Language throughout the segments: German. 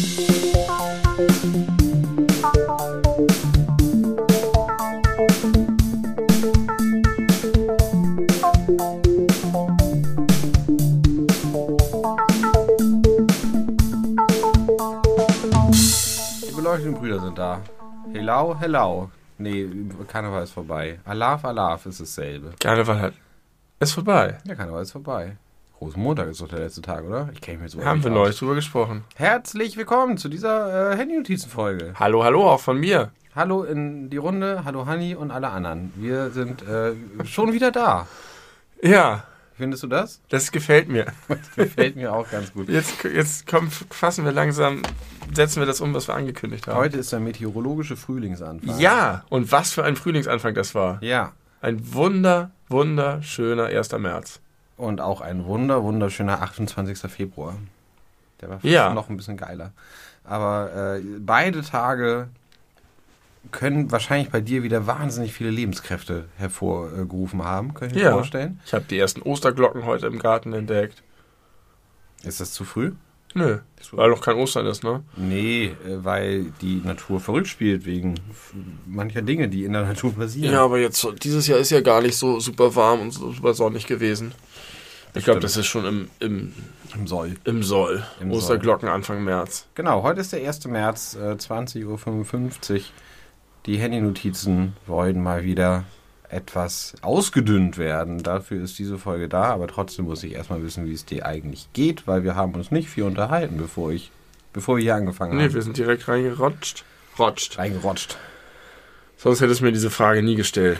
Die beleuchteten Brüder sind da. Hello, hello. Nee, Karneval ist vorbei. Alaf, Alaf ist dasselbe. Karneval hat. Ist vorbei. Ja, Karneval ist vorbei. Rosenmontag ist doch der letzte Tag, oder? Ich kenne mich überhaupt Haben wir neulich drüber gesprochen. Herzlich willkommen zu dieser äh, Handy-Notizen-Folge. Hallo, hallo, auch von mir. Hallo in die Runde, hallo Hanni und alle anderen. Wir sind äh, schon wieder da. Ja, Findest du das? das gefällt mir. Das gefällt mir auch ganz gut. Jetzt, jetzt komm, fassen wir langsam, setzen wir das um, was wir angekündigt haben. Heute ist der meteorologische Frühlingsanfang. Ja, und was für ein Frühlingsanfang das war. Ja. Ein wunder, wunderschöner 1. März. Und auch ein wunder, wunderschöner 28. Februar. Der war fast Ja. noch ein bisschen geiler. Aber äh, beide Tage können wahrscheinlich bei dir wieder wahnsinnig viele Lebenskräfte hervorgerufen haben. Kann ich mir Ja. vorstellen. Ich habe die ersten Osterglocken heute im Garten entdeckt. Ist das zu früh? Nö, weil noch kein Ostern ist, ne? Nee, äh, weil die Natur verrückt spielt wegen mancher Dinge, die in der Natur passieren. Ja, aber jetzt dieses Jahr ist ja gar nicht so super warm und so super sonnig gewesen. Ich glaube, das ist schon im, im, Im Soll. im Soll. Im Osterglocken Anfang März. Genau, heute ist der 1. März, äh, 20.55 Uhr. Die Handynotizen wollen mal wieder etwas ausgedünnt werden. Dafür ist diese Folge da, aber trotzdem muss ich erstmal wissen, wie es dir eigentlich geht, weil wir haben uns nicht viel unterhalten, bevor ich, bevor wir hier angefangen Nee, haben. wir sind direkt reingerotscht. Rotscht. Reingerotscht. Sonst hättest du mir diese Frage nie gestellt,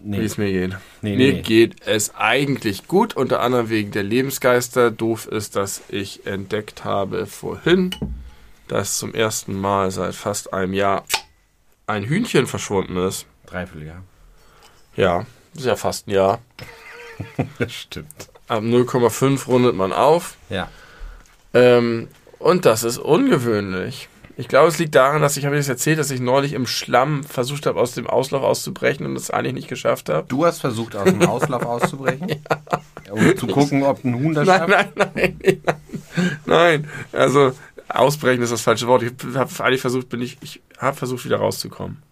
wie Nee, es mir geht. nee, Mir nee. geht es eigentlich gut, unter anderem wegen der Lebensgeister. Doof ist, dass ich entdeckt habe vorhin, dass zum ersten Mal seit fast einem Jahr ein Hühnchen verschwunden ist. Dreivierteljahr. Ja, ist ja fast ein Jahr. Das stimmt. Ab 0,5 rundet man auf. Ja. Ähm, und das ist ungewöhnlich. Ich glaube, es liegt daran, dass ich, habe ich das erzählt, dass ich neulich im Schlamm versucht habe, aus dem Auslauf auszubrechen und es eigentlich nicht geschafft habe. Du hast versucht, aus dem Auslauf auszubrechen? Um zu gucken, ob ein Huhn das Nein, schafft? nein, nein, nein. Nein, also ausbrechen ist das falsche Wort. Ich habe eigentlich versucht, bin ich, ich habe versucht, wieder rauszukommen.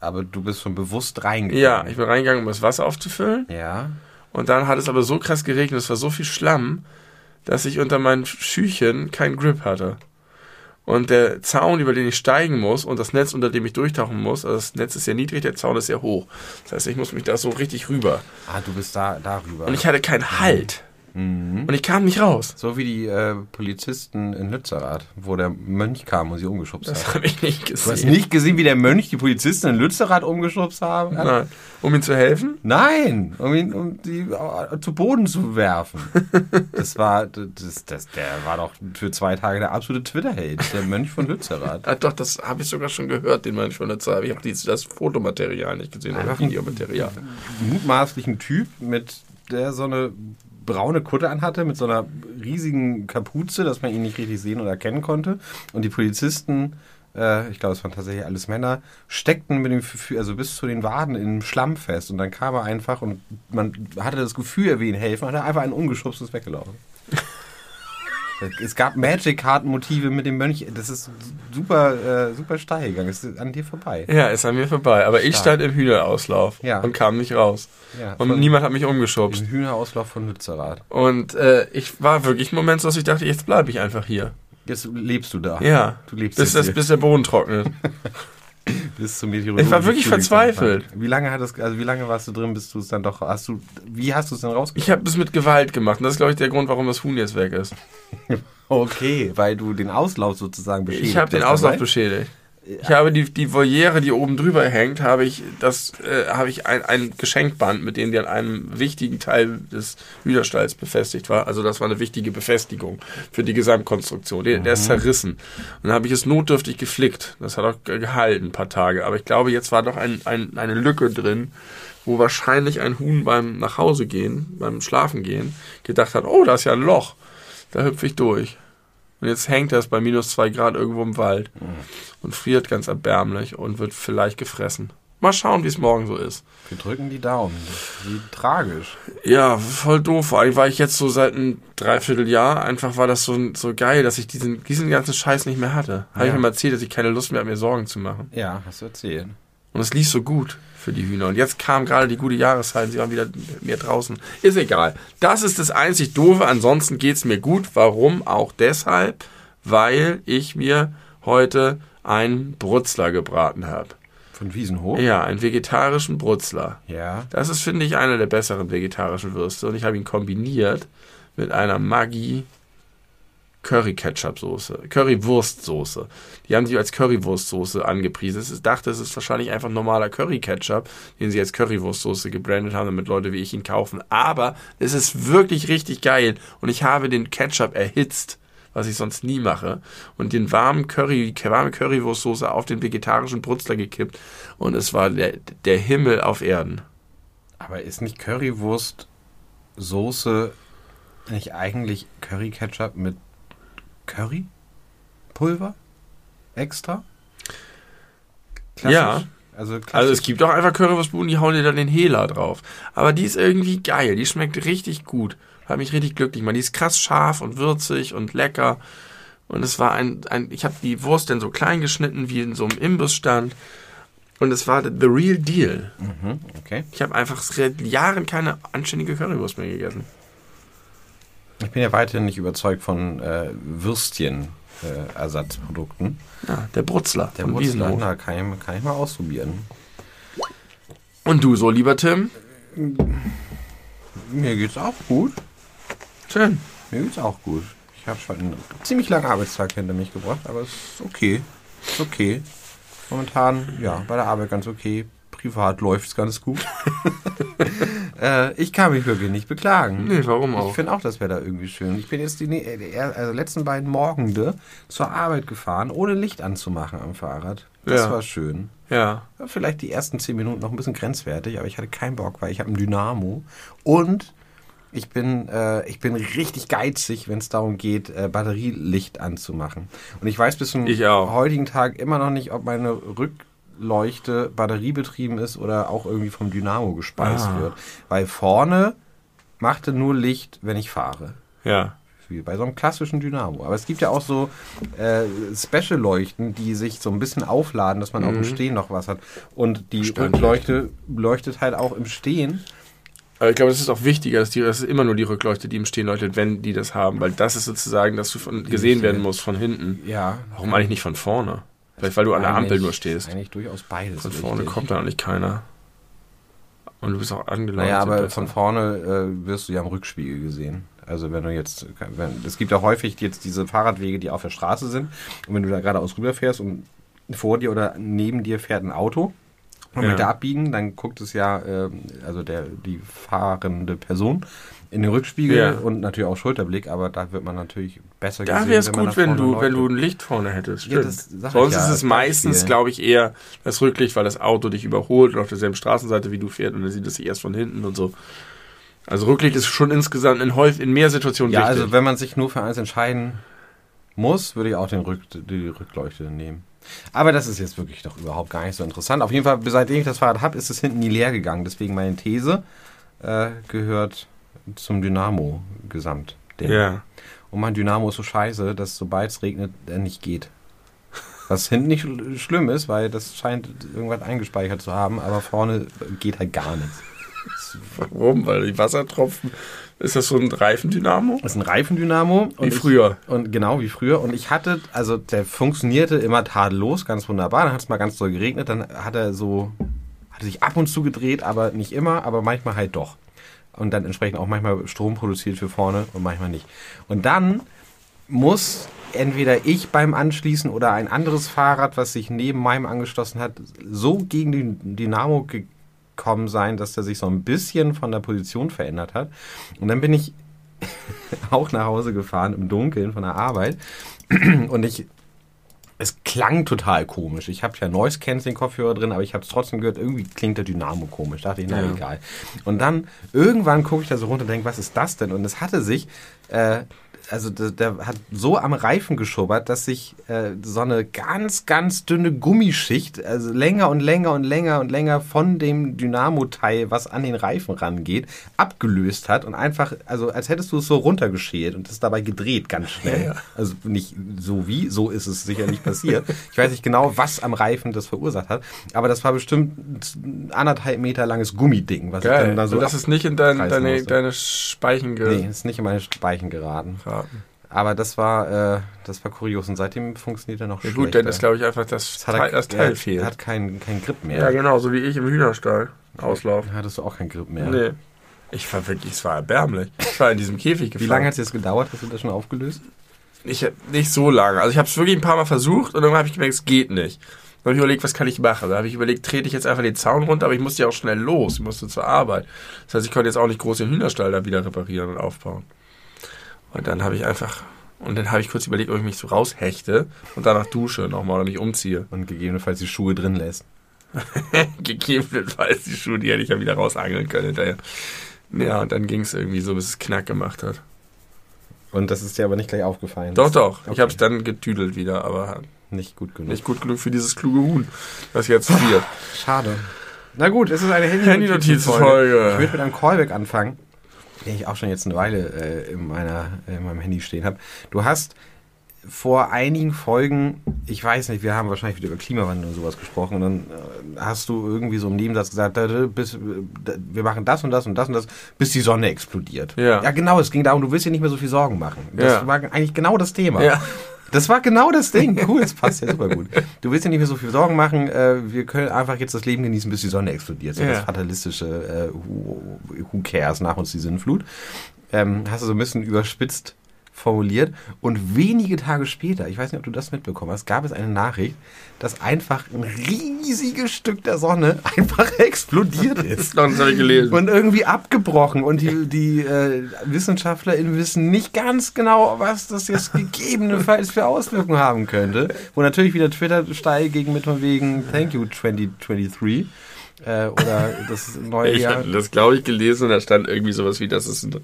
Aber du bist schon bewusst reingegangen. Ja, ich bin reingegangen, um das Wasser aufzufüllen. Ja. Und dann hat es aber so krass geregnet, es war so viel Schlamm, dass ich unter meinen Schüchen keinen Grip hatte. Und der Zaun, über den ich steigen muss, und das Netz, unter dem ich durchtauchen muss, also das Netz ist ja niedrig, der Zaun ist ja hoch. Das heißt, ich muss mich da so richtig rüber. Ah, du bist da darüber. Und ich hatte keinen Halt. Mhm. Und ich kam nicht raus. So wie die äh, Polizisten in Lützerath, wo der Mönch kam und sie umgeschubst Das hat. habe ich nicht Du hast gesehen. nicht gesehen, wie der Mönch die Polizisten in Lützerath umgeschubst haben? Nein. Um ihm zu helfen? Nein, um ihn um die äh, zu Boden zu werfen. Das war das, das, der war doch für zwei Tage der absolute Twitter-Held, der Mönch von Lützerath. Ah, doch, das habe ich sogar schon gehört, den meine ich von Zeit. Ich habe das Fotomaterial nicht gesehen, Einfach ein- Videomaterial. Mutmaßlichen Typ mit der so eine braune Kutte anhatte mit so einer riesigen Kapuze, dass man ihn nicht richtig sehen oder erkennen konnte. Und die Polizisten, äh, ich glaube, es waren tatsächlich alles Männer, steckten mit dem, also bis zu den Waden in Schlamm fest. Und dann kam er einfach und man hatte das Gefühl, er will ihnen helfen, hat er einfach einen umgeschubst und ist weggelaufen. Es gab Magic-Karten-Motive mit dem Mönch. Das ist super, äh, super steil gegangen. Es ist an dir vorbei. Ja, ist an mir vorbei. Aber ich Stark. stand im Hühnerauslauf Ja. und kam nicht raus. Ja, Und niemand hat mich umgeschubst. Im Hühnerauslauf von Lützerath. Und äh, ich war wirklich ein Moment so, dass ich dachte, jetzt bleibe ich einfach hier. Jetzt lebst du da. Ja. Du lebst Bis, jetzt das, hier. bis der Boden trocknet. bis zum Meteorologischen Ich war wirklich verzweifelt. Wie lange hat das, also wie lange warst du drin, bis du es dann doch, hast du, wie hast du es denn rausgefunden? Ich habe es mit Gewalt gemacht. Und das ist, glaube ich, der Grund, warum das Huhn jetzt weg ist. Okay, weil du den Auslauf sozusagen beschädigt Ich habe den Auslauf beschädigt. Ich habe die, die Voliere, die oben drüber hängt, habe ich das äh, habe ich ein, ein Geschenkband, mit dem die an einem wichtigen Teil des Hühnerstalls befestigt war. Also das war eine wichtige Befestigung für die Gesamtkonstruktion. Der, der ist zerrissen. Und dann habe ich es notdürftig geflickt. Das hat auch ge- gehalten, ein paar Tage. Aber ich glaube, jetzt war doch ein, ein, eine Lücke drin, wo wahrscheinlich ein Huhn beim nach Hause gehen, beim Schlafen gehen, gedacht hat, oh, da ist ja ein Loch. Da hüpfe ich durch. Und jetzt hängt das bei minus zwei Grad irgendwo im Wald und friert ganz erbärmlich und wird vielleicht gefressen. Mal schauen, wie es morgen so ist. Wir drücken die Daumen. Wie tragisch. Ja, voll doof. Vor allem war ich jetzt so seit einem Dreivierteljahr. Einfach war das so, so geil, dass ich diesen, diesen ganzen Scheiß nicht mehr hatte. Habe ich Ja. mir mal erzählt, dass ich keine Lust mehr habe, mir Sorgen zu machen. Ja, hast du erzählt. Und es lief so gut für die Hühner. Und jetzt kam gerade die gute Jahreszeit. Sie waren wieder mehr draußen. Ist egal. Das ist das einzig Doofe. Ansonsten geht's mir gut. Warum? Auch deshalb, weil ich mir heute einen Brutzler gebraten habe. Von Wiesenhof? Ja, einen vegetarischen Brutzler. Ja. Das ist, finde ich, einer der besseren vegetarischen Würste. Und ich habe ihn kombiniert mit einer Maggi Curry-Ketchup-Soße, Currywurstsoße. Die haben sie als Currywurstsoße angepriesen. Ich dachte, es ist wahrscheinlich einfach normaler Curry-Ketchup, den sie als Currywurstsoße gebrandet haben, damit Leute wie ich ihn kaufen. Aber es ist wirklich richtig geil. Und ich habe den Ketchup erhitzt, was ich sonst nie mache. Und den warmen Curry, warme Currywurstsoße auf den vegetarischen Brutzler gekippt. Und es war der, der Himmel auf Erden. Aber ist nicht Currywurst Soße nicht eigentlich Curry Ketchup mit Curry Pulver extra? Ja. Also, klassisch. Also es gibt auch einfach Currywurstbuden, die hauen dir dann den Hela drauf. Aber die ist irgendwie geil, die schmeckt richtig gut. Hat mich richtig glücklich gemacht. Die ist krass scharf und würzig und lecker. Und es war ein, ein ich habe die Wurst dann so klein geschnitten, wie in so einem Imbissstand. Und es war the real deal. Mhm, okay. Ich habe einfach seit Jahren keine anständige Currywurst mehr gegessen. Ich bin ja weiterhin nicht überzeugt von äh, Würstchen. Äh, Ersatzprodukten. Ja, der Brutzler Der Wiesenhof. na, kann ich, kann ich mal ausprobieren. Und du so, lieber Tim? Mir geht's auch gut. Schön. Mir geht's auch gut. Ich habe schon einen ziemlich langen Arbeitstag hinter mich gebracht, aber es ist okay. Ist okay. Momentan, ja, bei der Arbeit ganz okay. Privat läuft's ganz gut. äh, ich kann mich wirklich nicht beklagen. Nee, warum auch? Ich finde auch das Wetter irgendwie schön. Ich bin jetzt die ne- äh, also letzten beiden Morgende zur Arbeit gefahren, ohne Licht anzumachen am Fahrrad. Das Ja. war schön. Ja. Ja, Vielleicht die ersten zehn Minuten noch ein bisschen grenzwertig, aber ich hatte keinen Bock, weil ich habe ein Dynamo und ich bin, äh, ich bin richtig geizig, wenn es darum geht, äh, Batterielicht anzumachen. Und ich weiß bis zum heutigen Tag immer noch nicht, ob meine Rückleuchte batteriebetrieben ist oder auch irgendwie vom Dynamo gespeist Ah. wird. Weil vorne machte nur Licht, wenn ich fahre Ja. wie bei so einem klassischen Dynamo. Aber es gibt ja auch so äh, Special-Leuchten, die sich so ein bisschen aufladen, dass man auch im Stehen noch was hat. Und die. Rückleuchte leuchtet halt auch im Stehen. Aber ich glaube, es ist auch wichtiger, dass die, das ist immer nur die Rückleuchte, die im Stehen leuchtet, wenn die das haben, weil das ist sozusagen, dass du von, gesehen werden musst von hinten. Ja. Warum eigentlich nicht von vorne? Vielleicht weil du an der Ampel nur stehst. Eigentlich durchaus beides. Von vorne wichtig. kommt da eigentlich keiner. Und du bist auch angelaufen. Naja, aber von vorne äh, wirst du ja am Rückspiegel gesehen. Also wenn du jetzt, wenn, es gibt ja häufig jetzt diese Fahrradwege, die auf der Straße sind. Und wenn du da geradeaus rüberfährst und vor dir oder neben dir fährt ein Auto und Ja. möchte abbiegen, dann guckt es ja, ähm, also der, die fahrende Person in den Rückspiegel Ja. und natürlich auch Schulterblick, aber da wird man natürlich besser Da gesehen. wäre es wenn gut, wenn du, wenn du ein Licht vorne hättest. Ja, Sonst ja ist es meistens, glaube ich, eher das Rücklicht, weil das Auto dich überholt und auf derselben Straßenseite wie du fährst und dann sieht es sich erst von hinten und so. Also Rücklicht ist schon insgesamt in, häufig, in mehr Situationen Ja, wichtig. also wenn man sich nur für eins entscheiden muss, würde ich auch den Rück, die Rückleuchte nehmen. Aber das ist jetzt wirklich doch überhaupt gar nicht so interessant. Auf jeden Fall, seitdem ich das Fahrrad habe, ist es hinten nie leer gegangen. Deswegen meine These äh, gehört zum Dynamo gesamt. ja. Und mein Dynamo ist so scheiße, dass sobald es regnet, er nicht geht. Was hinten nicht schl- schlimm ist, weil das scheint irgendwas eingespeichert zu haben, aber vorne geht halt gar nichts. Warum? Weil die Wassertropfen. Ist das so ein Reifendynamo? Das ist ein Reifendynamo. Wie und früher. Ich, und genau wie früher. Und ich hatte, also der funktionierte immer tadellos, ganz wunderbar. Dann hat es mal ganz doll geregnet. Dann hat er so, hat er sich ab und zu gedreht, aber nicht immer, aber manchmal halt doch. Und dann entsprechend auch manchmal Strom produziert für vorne und manchmal nicht. Und dann muss entweder ich beim Anschließen oder ein anderes Fahrrad, was sich neben meinem angeschlossen hat, so gegen den Dynamo gekommen sein, dass der sich so ein bisschen von der Position verändert hat. Und dann bin ich auch nach Hause gefahren im Dunkeln von der Arbeit und ich es klang total komisch. Ich habe ja Noise Cancelling Kopfhörer drin, aber ich habe es trotzdem gehört, irgendwie klingt der Dynamo komisch. Da dachte ich, na Ja. egal. Und dann irgendwann gucke ich da so runter und denke, was ist das denn? Und es hatte sich, äh, also der, der hat so am Reifen geschubbert, dass sich äh, so eine ganz, ganz dünne Gummischicht, also länger und länger und länger und länger von dem Dynamo-Teil, was an den Reifen rangeht, abgelöst hat und einfach, also als hättest du es so runtergeschält und es dabei gedreht ganz schnell. Ja. Also nicht so wie, so ist es sicher nicht passiert. Ich weiß nicht genau, was am Reifen das verursacht hat, aber das war bestimmt ein anderthalb Meter langes Gummiding, was ich Geil. dann da so Und das ist nicht in dein, deine, musste. deine Speichen Nee, ist nicht in meine Speichen geraten. Geraten. Aber das war, äh, das war kurios und seitdem funktioniert er noch Ja schlechter. gut, dann ist glaube ich einfach das, Das hat Teil, er, das Teil er fehlt. hat keinen kein Grip mehr. ja genau, so wie ich im Hühnerstall. Auslauf. Hattest du auch keinen Grip mehr. Nee. Ich war wirklich, es war erbärmlich. Ich war in diesem Käfig Wie gefangen. lange hat es jetzt gedauert? Hast du das schon aufgelöst? Ich, nicht so lange. Also ich habe es wirklich ein paar Mal versucht und dann habe ich gemerkt, es geht nicht. Dann habe ich überlegt, was kann ich machen? Da habe ich überlegt, trete ich jetzt einfach den Zaun runter, aber ich musste ja auch schnell los. Ich musste zur Arbeit. Das heißt, ich konnte jetzt auch nicht groß den Hühnerstall da wieder reparieren und aufbauen. Und dann habe ich einfach, und dann habe ich kurz überlegt, ob ich mich so raushechte und danach dusche nochmal oder mich umziehe. Und gegebenenfalls die Schuhe drin lässt. Gegebenenfalls die Schuhe, die hätte ich ja wieder rausangeln können hinterher. Ja, und dann ging es irgendwie so, bis es knack gemacht hat. Und das ist dir aber nicht gleich aufgefallen. Doch, doch. Ich Okay. habe es dann getüdelt wieder, aber Nicht gut genug. nicht gut genug für dieses kluge Huhn, was jetzt friert. Schade. Na gut, es ist eine Handy-Notizen-Folge. Handy ich würde mit einem Callback anfangen, den ich auch schon jetzt eine Weile äh, in, meiner, in meinem Handy stehen habe. Du hast vor einigen Folgen, ich weiß nicht, wir haben wahrscheinlich wieder über Klimawandel und sowas gesprochen, und dann äh, hast du irgendwie so im Nebensatz gesagt, bis, da, wir machen das und das und das und das, bis die Sonne explodiert. Ja. ja, genau, es ging darum, du willst dir nicht mehr so viel Sorgen machen. Das Ja. war eigentlich genau das Thema. Ja. Das war genau das Ding. Cool, das passt ja super gut. Du willst dir nicht mehr so viel Sorgen machen. Äh, wir können einfach jetzt das Leben genießen, bis die Sonne explodiert. So Ja. das fatalistische äh, who, who cares nach uns die Sinnflut. Ähm, hast du so ein bisschen überspitzt formuliert. Und wenige Tage später, ich weiß nicht, ob du das mitbekommen hast, gab es eine Nachricht, dass einfach ein riesiges Stück der Sonne einfach explodiert ist. Das habe ich gelesen. Und irgendwie abgebrochen. Und die, die äh, WissenschaftlerInnen wissen nicht ganz genau, was das jetzt gegebenenfalls für Auswirkungen haben könnte. Wo natürlich wieder Twitter steil gegen mit von wegen Thank you 2023. Äh, oder das neue Ich Jahr. hatte das, glaube ich, gelesen und da stand irgendwie sowas wie, das ist ein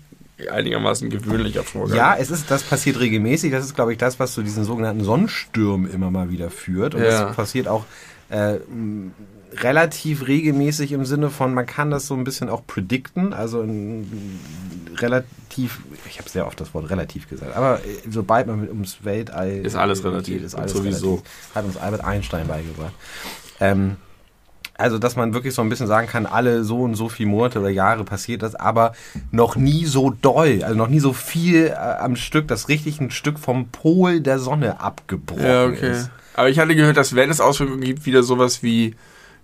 einigermaßen gewöhnlicher Vorgang. Ja, es ist, das passiert regelmäßig. Das ist, glaube ich, das, was zu diesen sogenannten Sonnenstürmen immer mal wieder führt. Und Ja. das passiert auch äh, relativ regelmäßig im Sinne von, man kann das so ein bisschen auch predikten. Also relativ, ich habe sehr oft das Wort relativ gesagt, aber äh, sobald man mit ums Weltall Ist alles relativ. geht, ist alles Sowieso. relativ. Hat uns Albert Einstein beigebracht. Ähm, also, dass man wirklich so ein bisschen sagen kann, alle so und so viele Monate oder Jahre passiert das, aber noch nie so doll, also noch nie so viel äh, am Stück, dass richtig ein Stück vom Pol der Sonne abgebrochen Ja, okay. ist. Aber ich hatte gehört, dass wenn es Auswirkungen gibt, wieder sowas wie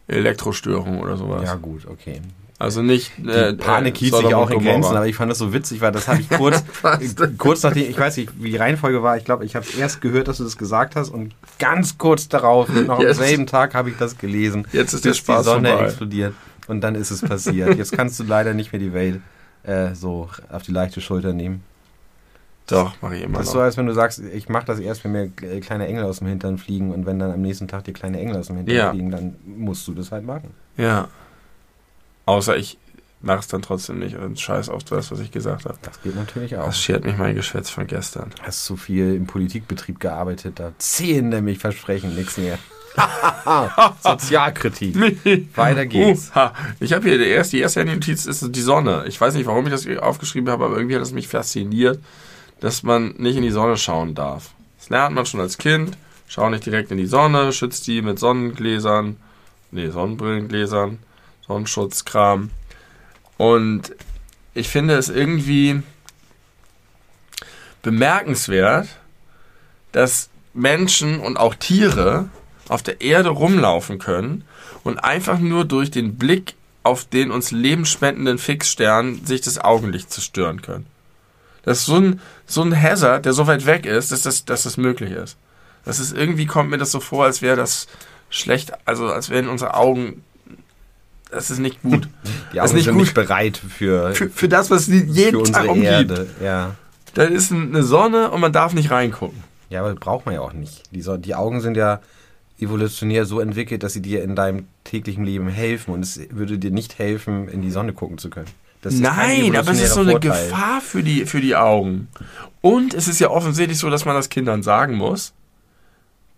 Elektrostörung oder sowas. Ja, gut, okay. Also nicht. Die Äh, Panik äh, hielt sich auch in. Grenzen, aber ich fand das so witzig, weil das habe ich kurz, kurz nachdem, ich weiß nicht, wie die Reihenfolge war, ich glaube, ich habe erst gehört, dass du das gesagt hast und ganz kurz darauf, noch am Jetzt- selben Tag habe ich das gelesen. Jetzt ist der Spaß die Sonne vorbei. explodiert und dann ist es passiert. Jetzt kannst du leider nicht mehr die Welt äh, so auf die leichte Schulter nehmen. Doch, mache ich immer Das ist noch. so, als wenn du sagst, ich mache das erst, wenn mir äh, kleine Engel aus dem Hintern fliegen und wenn dann am nächsten Tag dir kleine Engel aus dem Hintern Ja. fliegen, dann musst du das halt machen. Ja. Außer ich mache es dann trotzdem nicht und scheiß auf das, was ich gesagt habe. Das geht natürlich auch. Das schert mich mein Geschwätz von gestern. Hast zu viel im Politikbetrieb gearbeitet, da zählen nämlich Versprechen nichts mehr. Sozialkritik. Weiter geht's. Uh. Ich habe hier die erste, die erste Handy-Notiz ist die Sonne. Ich weiß nicht, warum ich das aufgeschrieben habe, aber irgendwie hat es mich fasziniert, dass man nicht in die Sonne schauen darf. Das lernt man schon als Kind. Schau nicht direkt in die Sonne, schützt die mit Sonnengläsern, nee, Sonnenbrillengläsern, Sonnenschutzkram. Und ich finde es irgendwie bemerkenswert, dass Menschen und auch Tiere auf der Erde rumlaufen können und einfach nur durch den Blick auf den uns lebensspendenden Fixstern sich das Augenlicht zerstören können. Das ist so ein, so ein Hazard, der so weit weg ist, dass das, dass das möglich ist. Das ist irgendwie kommt mir das so vor, als wäre das schlecht, also als wären unsere Augen, das ist nicht gut. Die Das ist Augen nicht sind gut. nicht bereit für, Für, für das, was sie für jeden Tag umgibt. Erde. Ja. Da ist eine Sonne und man darf nicht reingucken. Ja, aber braucht man ja auch nicht. Die, so die Augen sind ja evolutionär so entwickelt, dass sie dir in deinem täglichen Leben helfen und es würde dir nicht helfen, in die Sonne gucken zu können. Nein, aber es ist so eine Vorteil. Gefahr für die, für die Augen. Und es ist ja offensichtlich so, dass man das Kindern sagen muss.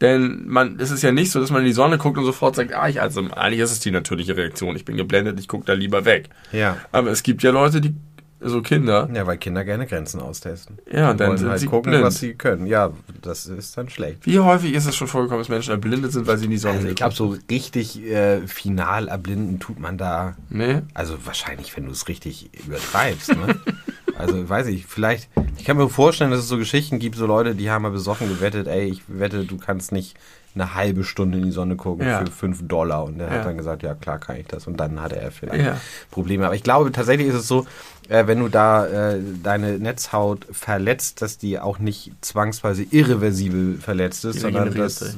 Denn man, es ist ja nicht so, dass man in die Sonne guckt und sofort sagt, ah, ich, also eigentlich ist es die natürliche Reaktion. Ich bin geblendet, ich gucke da lieber weg. Ja. Aber es gibt ja Leute, die so Kinder. Ja, weil Kinder gerne Grenzen austesten. Ja, und dann wollen sind halt sie gucken, blind. was sie können. Ja, das ist dann schlecht. Wie häufig ist es schon vorgekommen, dass Menschen erblindet sind, weil sie in die Sonne also Ich glaube, so richtig äh, final erblinden tut man da. Nee. Also wahrscheinlich, wenn du es richtig übertreibst. Ne? also weiß ich, vielleicht. Ich kann mir vorstellen, dass es so Geschichten gibt, so Leute, die haben mal besoffen gewettet, ey, ich wette, du kannst nicht eine halbe Stunde in die Sonne gucken Ja. für 5 Dollar. Und der Ja. hat dann gesagt, ja klar kann ich das. Und dann hatte er vielleicht Ja. Probleme. Aber ich glaube, tatsächlich ist es so, äh, wenn du da äh, deine Netzhaut verletzt, dass die auch nicht zwangsweise irreversibel verletzt ist, sondern dass, äh,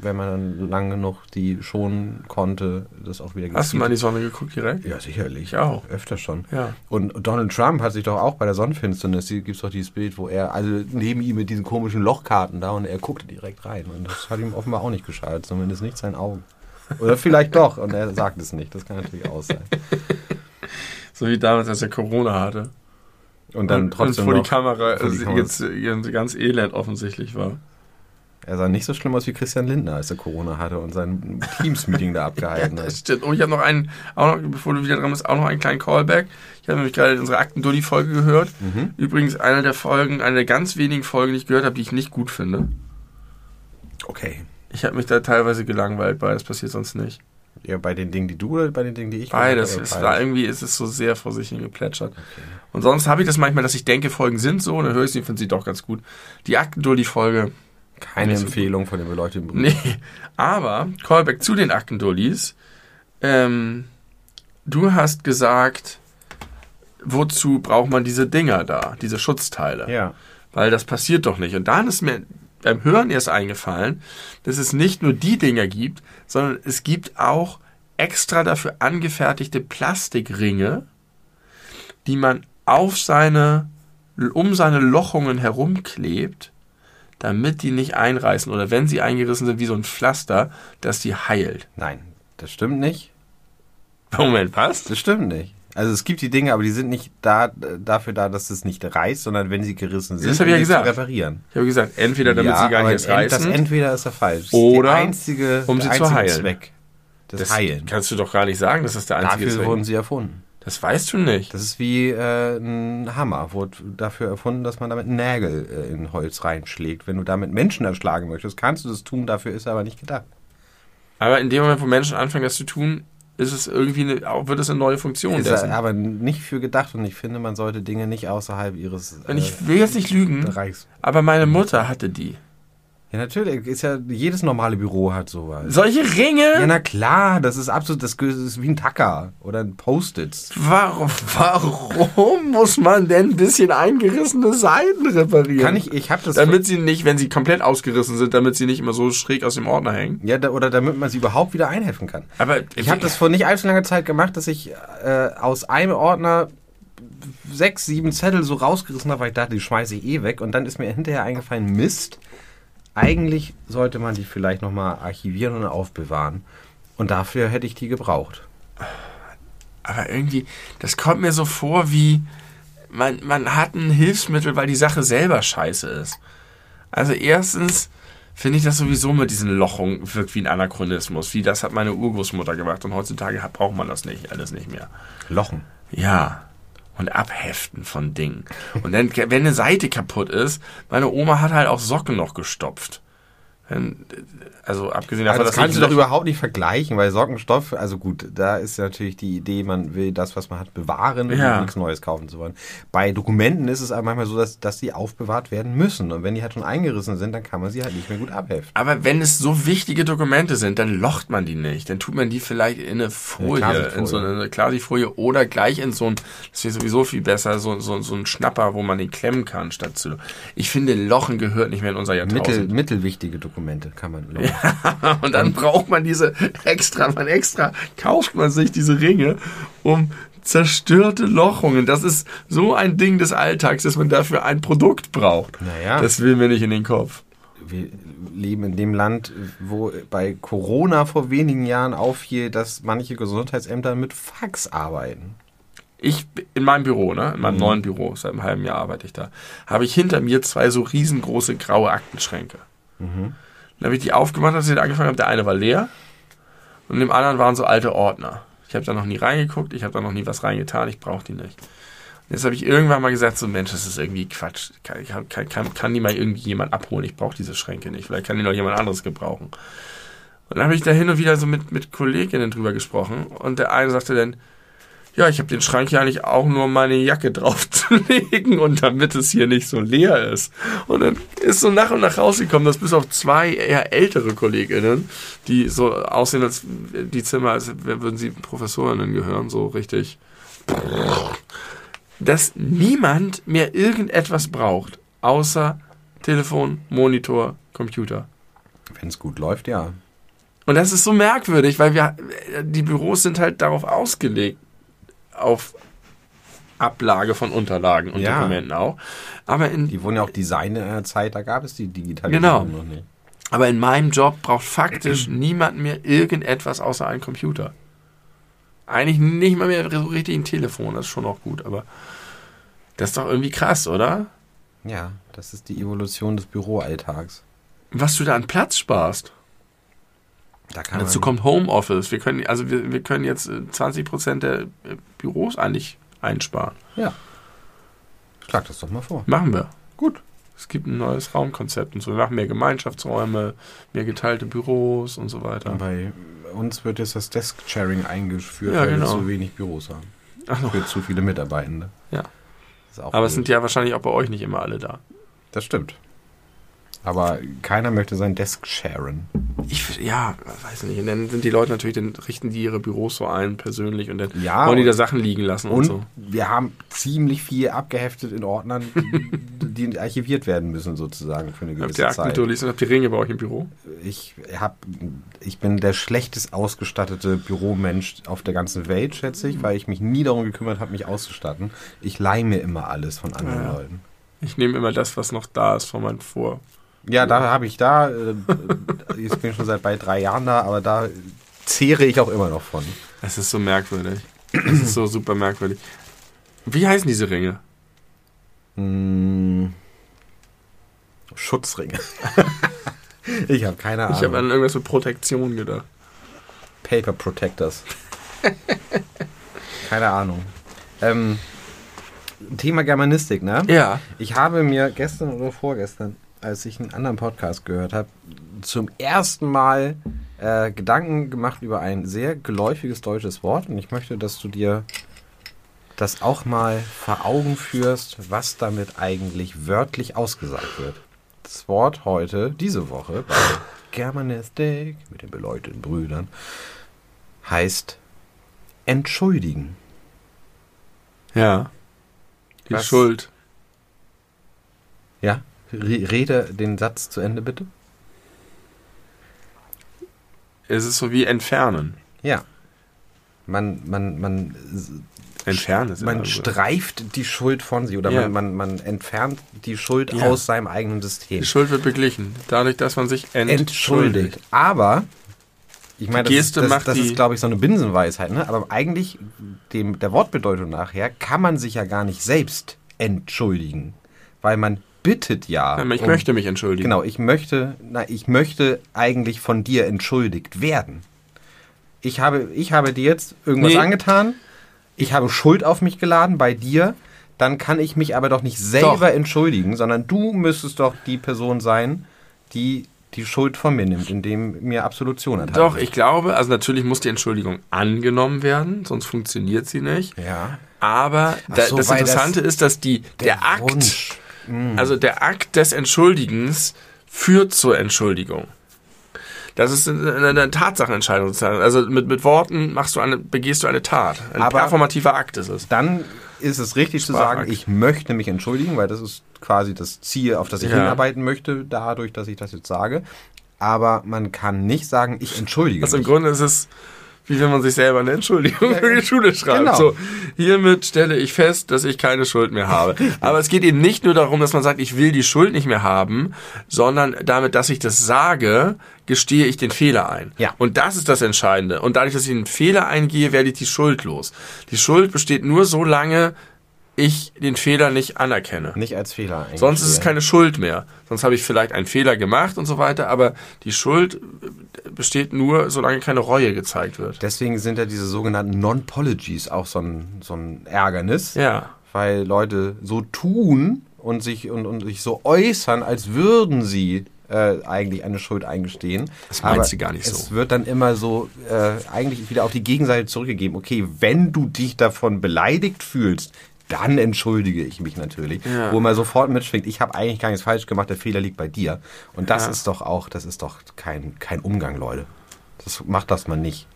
wenn man dann lang genug die schonen konnte, das auch wieder Hast du mal in die Sonne geguckt direkt? Ja, sicherlich. Ich auch. Öfter schon. Ja. Und Donald Trump hat sich doch auch bei der Sonnenfinsternis, gibt es doch dieses Bild, wo er, also neben ihm mit diesen komischen Lochkarten da und er guckte direkt rein. Und das hat ihm offenbar auch nicht geschadet, zumindest nicht seinen Augen. Oder vielleicht doch, und er sagt es nicht. Das kann natürlich auch sein. So wie damals, als er Corona hatte. Und dann und, trotzdem und vor die Kamera vor die Kamera. jetzt ganz elend offensichtlich war. er sah nicht so schlimm aus wie Christian Lindner, als er Corona hatte und sein Teams-Meeting da abgehalten Das hat. stimmt. Oh, ich habe noch einen, auch noch, bevor du wieder dran bist, auch noch einen kleinen Callback. Ich habe nämlich gerade unsere Akten-Dulli-Folge gehört. Mhm. Übrigens eine der Folgen, eine der ganz wenigen Folgen, die ich gehört habe, die ich nicht gut finde. Okay. Ich habe mich da teilweise gelangweilt bei, das passiert sonst nicht. Ja, bei den Dingen, die du oder bei den Dingen, die ich Beides. habe? war irgendwie ist es so sehr vor sich hingeplätschert. Und sonst habe ich das manchmal, dass ich denke, Folgen sind so, und dann höre ich sie und finde sie doch ganz gut. Die Akten-Dulli-Folge, Keine Nicht so Empfehlung von den beleuchteten Brüdern. Nee, aber Callback zu den Aktendullis. Ähm, du hast gesagt, wozu braucht man diese Dinger da, diese Schutzteile? Ja. Weil das passiert doch nicht. Und dann ist mir beim Hören erst eingefallen, dass es nicht nur die Dinger gibt, sondern es gibt auch extra dafür angefertigte Plastikringe, die man auf seine, um seine Lochungen herumklebt, damit die nicht einreißen oder wenn sie eingerissen sind wie so ein Pflaster, dass die heilt. Nein, das stimmt nicht. Moment, was? Das stimmt nicht. Also es gibt die Dinge, aber die sind nicht da, dafür da, dass es nicht reißt, sondern wenn sie gerissen sind, Das hab ich ja sie gesagt. zu reparieren. Ich habe gesagt, entweder damit ja, sie gar nicht erst ent- Das reißen, entweder ist. Das ist Oder die einzige, um der sie zu einzige heilen. Zweck. Das, das Heilen. kannst du doch gar nicht sagen, dass das der einzige Dafür ist. wurden sie erfunden. Das weißt du nicht. Das ist wie äh, ein Hammer, wurde dafür erfunden, dass man damit Nägel äh, in Holz reinschlägt. Wenn du damit Menschen erschlagen möchtest, kannst du das tun, dafür ist er aber nicht gedacht. Aber in dem Moment, wo Menschen anfangen, das zu tun, ist es irgendwie eine, auch- wird es eine neue Funktion Ist dessen. er aber nicht für gedacht und ich finde, man sollte Dinge nicht außerhalb ihres Und äh, ich will jetzt nicht lügen, Bereichs. aber meine Mutter hatte die. Ja, natürlich. Ist ja, jedes normale Büro hat sowas. Solche Ringe? Ja, na klar, das ist absolut, das ist wie ein Tacker oder ein Post-its. Warum, warum muss man denn ein bisschen eingerissene Seiten reparieren? Kann ich, ich habe das. Damit sie nicht, wenn sie komplett ausgerissen sind, damit sie nicht immer so schräg aus dem Ordner hängen. ja, da, oder damit man sie überhaupt wieder einheften kann. Aber Ich habe das vor nicht allzu langer Zeit gemacht, dass ich äh, aus einem Ordner sechs, sieben Zettel so rausgerissen habe, weil ich dachte, die schmeiße ich eh weg. Und dann ist mir hinterher eingefallen, Mist, eigentlich sollte man die vielleicht nochmal archivieren und aufbewahren. Und dafür hätte ich die gebraucht. Aber irgendwie, das kommt mir so vor, wie man, man hat ein Hilfsmittel, weil die Sache selber scheiße ist. Also erstens finde ich das sowieso mit diesen Lochungen wirkt wie ein Anachronismus. Wie das hat meine Urgroßmutter gemacht und heutzutage braucht man das nicht, alles nicht mehr. Lochen. Ja. Und abheften von Dingen. Und dann, wenn eine Seite kaputt ist, meine Oma hat halt auch Socken noch gestopft. Also abgesehen davon, das dass kannst ich du doch überhaupt nicht vergleichen, weil Sockenstoff, also gut, da ist natürlich die Idee, man will das, was man hat, bewahren und Ja. nichts Neues kaufen zu wollen. Bei Dokumenten ist es aber manchmal so, dass, dass die aufbewahrt werden müssen. Und wenn die halt schon eingerissen sind, dann kann man sie halt nicht mehr gut abheften. Aber wenn es so wichtige Dokumente sind, dann locht man die nicht. Dann tut man die vielleicht in eine Folie, Klarsichtfolie. in so eine Klarsichtfolie oder gleich in so ein, das wäre sowieso viel besser, so, so, so ein Schnapper, wo man den klemmen kann, statt zu. Ich finde, Lochen gehört nicht mehr in unser Mittel, Jahrtausend. mittelwichtige Dokumente kann man lochen. Und dann braucht man diese extra, man extra kauft man sich diese Ringe, um zerstörte Lochungen. Das ist so ein Ding des Alltags, dass man dafür ein Produkt braucht. Naja. Das will mir nicht in den Kopf. wir leben in dem Land, wo bei Corona vor wenigen Jahren auffiel, dass manche Gesundheitsämter mit Fax arbeiten. Ich in meinem Büro, ne, in meinem Mhm. neuen Büro, seit einem halben Jahr arbeite ich da, habe ich hinter mir zwei so riesengroße graue Aktenschränke. Mhm. Dann habe ich die aufgemacht, als ich angefangen habe. Der eine war leer und dem anderen waren so alte Ordner. Ich habe da noch nie reingeguckt, ich habe da noch nie was reingetan, ich brauche die nicht. Und jetzt habe ich irgendwann mal gesagt, so Mensch, das ist irgendwie Quatsch. Kann, kann, kann, kann, kann die mal irgendwie jemand abholen? Ich brauche diese Schränke nicht. Vielleicht kann die noch jemand anderes gebrauchen. Und dann habe ich da hin und wieder so mit, mit Kolleginnen drüber gesprochen und der eine sagte dann, ja, ich habe den Schrank ja eigentlich auch nur um meine Jacke draufzulegen und damit es hier nicht so leer ist. Und dann ist so nach und nach rausgekommen, dass bis auf zwei eher ältere Kolleginnen, die so aussehen, als die Zimmer, als würden sie Professorinnen gehören, so richtig, dass niemand mehr irgendetwas braucht, außer Telefon, Monitor, Computer. Wenn es gut läuft, ja. Und das ist so merkwürdig, weil wir die Büros sind halt darauf ausgelegt, auf Ablage von Unterlagen und Ja. Dokumenten auch. Aber in, Die wurden ja auch designt in einer Zeit, da gab es die Digitalisierung Genau. noch nicht. aber in meinem Job braucht faktisch niemand mehr irgendetwas außer einen Computer. Eigentlich nicht mal mehr so richtig ein Telefon, das ist schon auch gut, aber das ist doch irgendwie krass, oder? Ja, das ist die Evolution des Büroalltags. Was du da an Platz sparst. Dazu kommt Homeoffice. Wir können, also wir, wir können jetzt äh, 20% der äh, Büros eigentlich einsparen. Ja. Schlag das doch mal vor. Machen wir. Gut. Es gibt ein neues Raumkonzept und so. Wir machen mehr Gemeinschaftsräume, mehr geteilte Büros und so weiter. Bei uns wird jetzt das Desk-Sharing eingeführt, Ja, weil genau. wir zu wenig Büros haben. Ach so. Für zu viele Mitarbeitende. Ja. Aber es blöd. sind ja wahrscheinlich auch bei euch nicht immer alle da. Das stimmt. Aber keiner möchte sein Desk sharen. Ich, ja, weiß nicht. Und dann sind die Leute natürlich, dann richten die ihre Büros so ein, persönlich, und dann Ja, wollen die und- da Sachen liegen lassen und, Und so. wir haben ziemlich viel abgeheftet in Ordnern, die archiviert werden müssen, sozusagen, für eine Habt gewisse ihr Akten Zeit. durchlesen? Habt ihr Ringe bei euch im Büro? Ich, hab, ich bin der schlechtest ausgestattete Büromensch auf der ganzen Welt, schätze ich, weil ich mich nie darum gekümmert habe, mich auszustatten. Ich leihe mir immer alles von anderen Ja. Leuten. Ich nehme immer das, was noch da ist von meinem Vor. Ja, da habe ich da, äh, ich bin schon seit bald drei Jahren da, aber da zehre ich auch immer noch von. Es ist so merkwürdig. Es ist so super merkwürdig. Wie heißen diese Ringe? Hm, Schutzringe. ich habe keine Ahnung. Ich habe an irgendwas mit Protektion gedacht. Paper Protectors. keine Ahnung. Ähm, Thema Germanistik, ne? Ja. Ich habe mir gestern oder vorgestern, als ich einen anderen Podcast gehört habe, zum ersten Mal äh, Gedanken gemacht über ein sehr geläufiges deutsches Wort und ich möchte, dass du dir das auch mal vor Augen führst, was damit eigentlich wörtlich ausgesagt wird. Das Wort heute, diese Woche, bei Germanistik mit den beleuchteten Brüdern, heißt entschuldigen. Ja. Die Was? Schuld. Rede den Satz zu Ende bitte. Es ist so wie entfernen. Ja. Man, man, man, Entfernen ist man immer so. streift die Schuld von sich oder Ja. man, man, man entfernt die Schuld Ja. aus seinem eigenen System. Die Schuld wird beglichen. Dadurch, dass man sich entschuldigt. Entschuldigt. Aber, ich meine, das, ist, das, das ist, glaube ich, so eine Binsenweisheit, ne? Aber eigentlich, dem, der Wortbedeutung nachher, kann man sich ja gar nicht selbst entschuldigen. Weil man bittet ja. Ich um- möchte mich entschuldigen. Genau, ich möchte, na, ich möchte eigentlich von dir entschuldigt werden. Ich habe, ich habe dir jetzt irgendwas Nee. angetan. Ich habe Schuld auf mich geladen bei dir. Dann kann ich mich aber doch nicht selber Doch. entschuldigen, sondern du müsstest doch die Person sein, die die Schuld von mir nimmt, indem mir Absolution erteilt. Doch, ich glaube, also natürlich muss die Entschuldigung angenommen werden, sonst funktioniert sie nicht. Ja. Aber so, das weil das- Interessante ist, dass die, der, Akt, Wunsch. Mhm. also der Akt des Entschuldigens führt zur Entschuldigung. Das ist eine, eine Tatsachenentscheidung sozusagen. Also mit, mit Worten machst du eine, begehst du eine Tat. Ein Aber- performativer Akt ist es. Dann ist es richtig zu Sprachakt. sagen, ich möchte mich entschuldigen, weil das ist quasi das Ziel, auf das ich Ja. hinarbeiten möchte, dadurch, dass ich das jetzt sage. Aber man kann nicht sagen, ich entschuldige Also im mich. Grunde ist es wie wenn man sich selber eine Entschuldigung für die Schule schreibt. Genau. So, hiermit stelle ich fest, dass ich keine Schuld mehr habe. Aber es geht eben nicht nur darum, dass man sagt, ich will die Schuld nicht mehr haben, sondern damit, dass ich das sage, gestehe ich den Fehler ein. Ja. Und das ist das Entscheidende. Und dadurch, dass ich einen Fehler eingehe, werde ich die Schuld los. Die Schuld besteht nur so lange, ich den Fehler nicht anerkenne. Nicht als Fehler eigentlich. Sonst ist es keine Schuld mehr. Sonst habe ich vielleicht einen Fehler gemacht und so weiter, aber die Schuld besteht nur, solange keine Reue gezeigt wird. Deswegen sind ja diese sogenannten Non-Pologies auch so ein, so ein Ärgernis. Ja. Weil Leute so tun und sich, und, und sich so äußern, als würden sie äh, eigentlich eine Schuld eingestehen. Das meinst Aber du gar nicht so. Es wird dann immer so äh, eigentlich wieder auf die Gegenseite zurückgegeben. Okay, wenn du dich davon beleidigt fühlst, dann entschuldige ich mich natürlich. Ja. Wo man sofort mitschwingt, ich habe eigentlich gar nichts falsch gemacht, der Fehler liegt bei dir. Und das Ja. ist doch auch, das ist doch kein, kein Umgang, Leute. Das macht das mal nicht.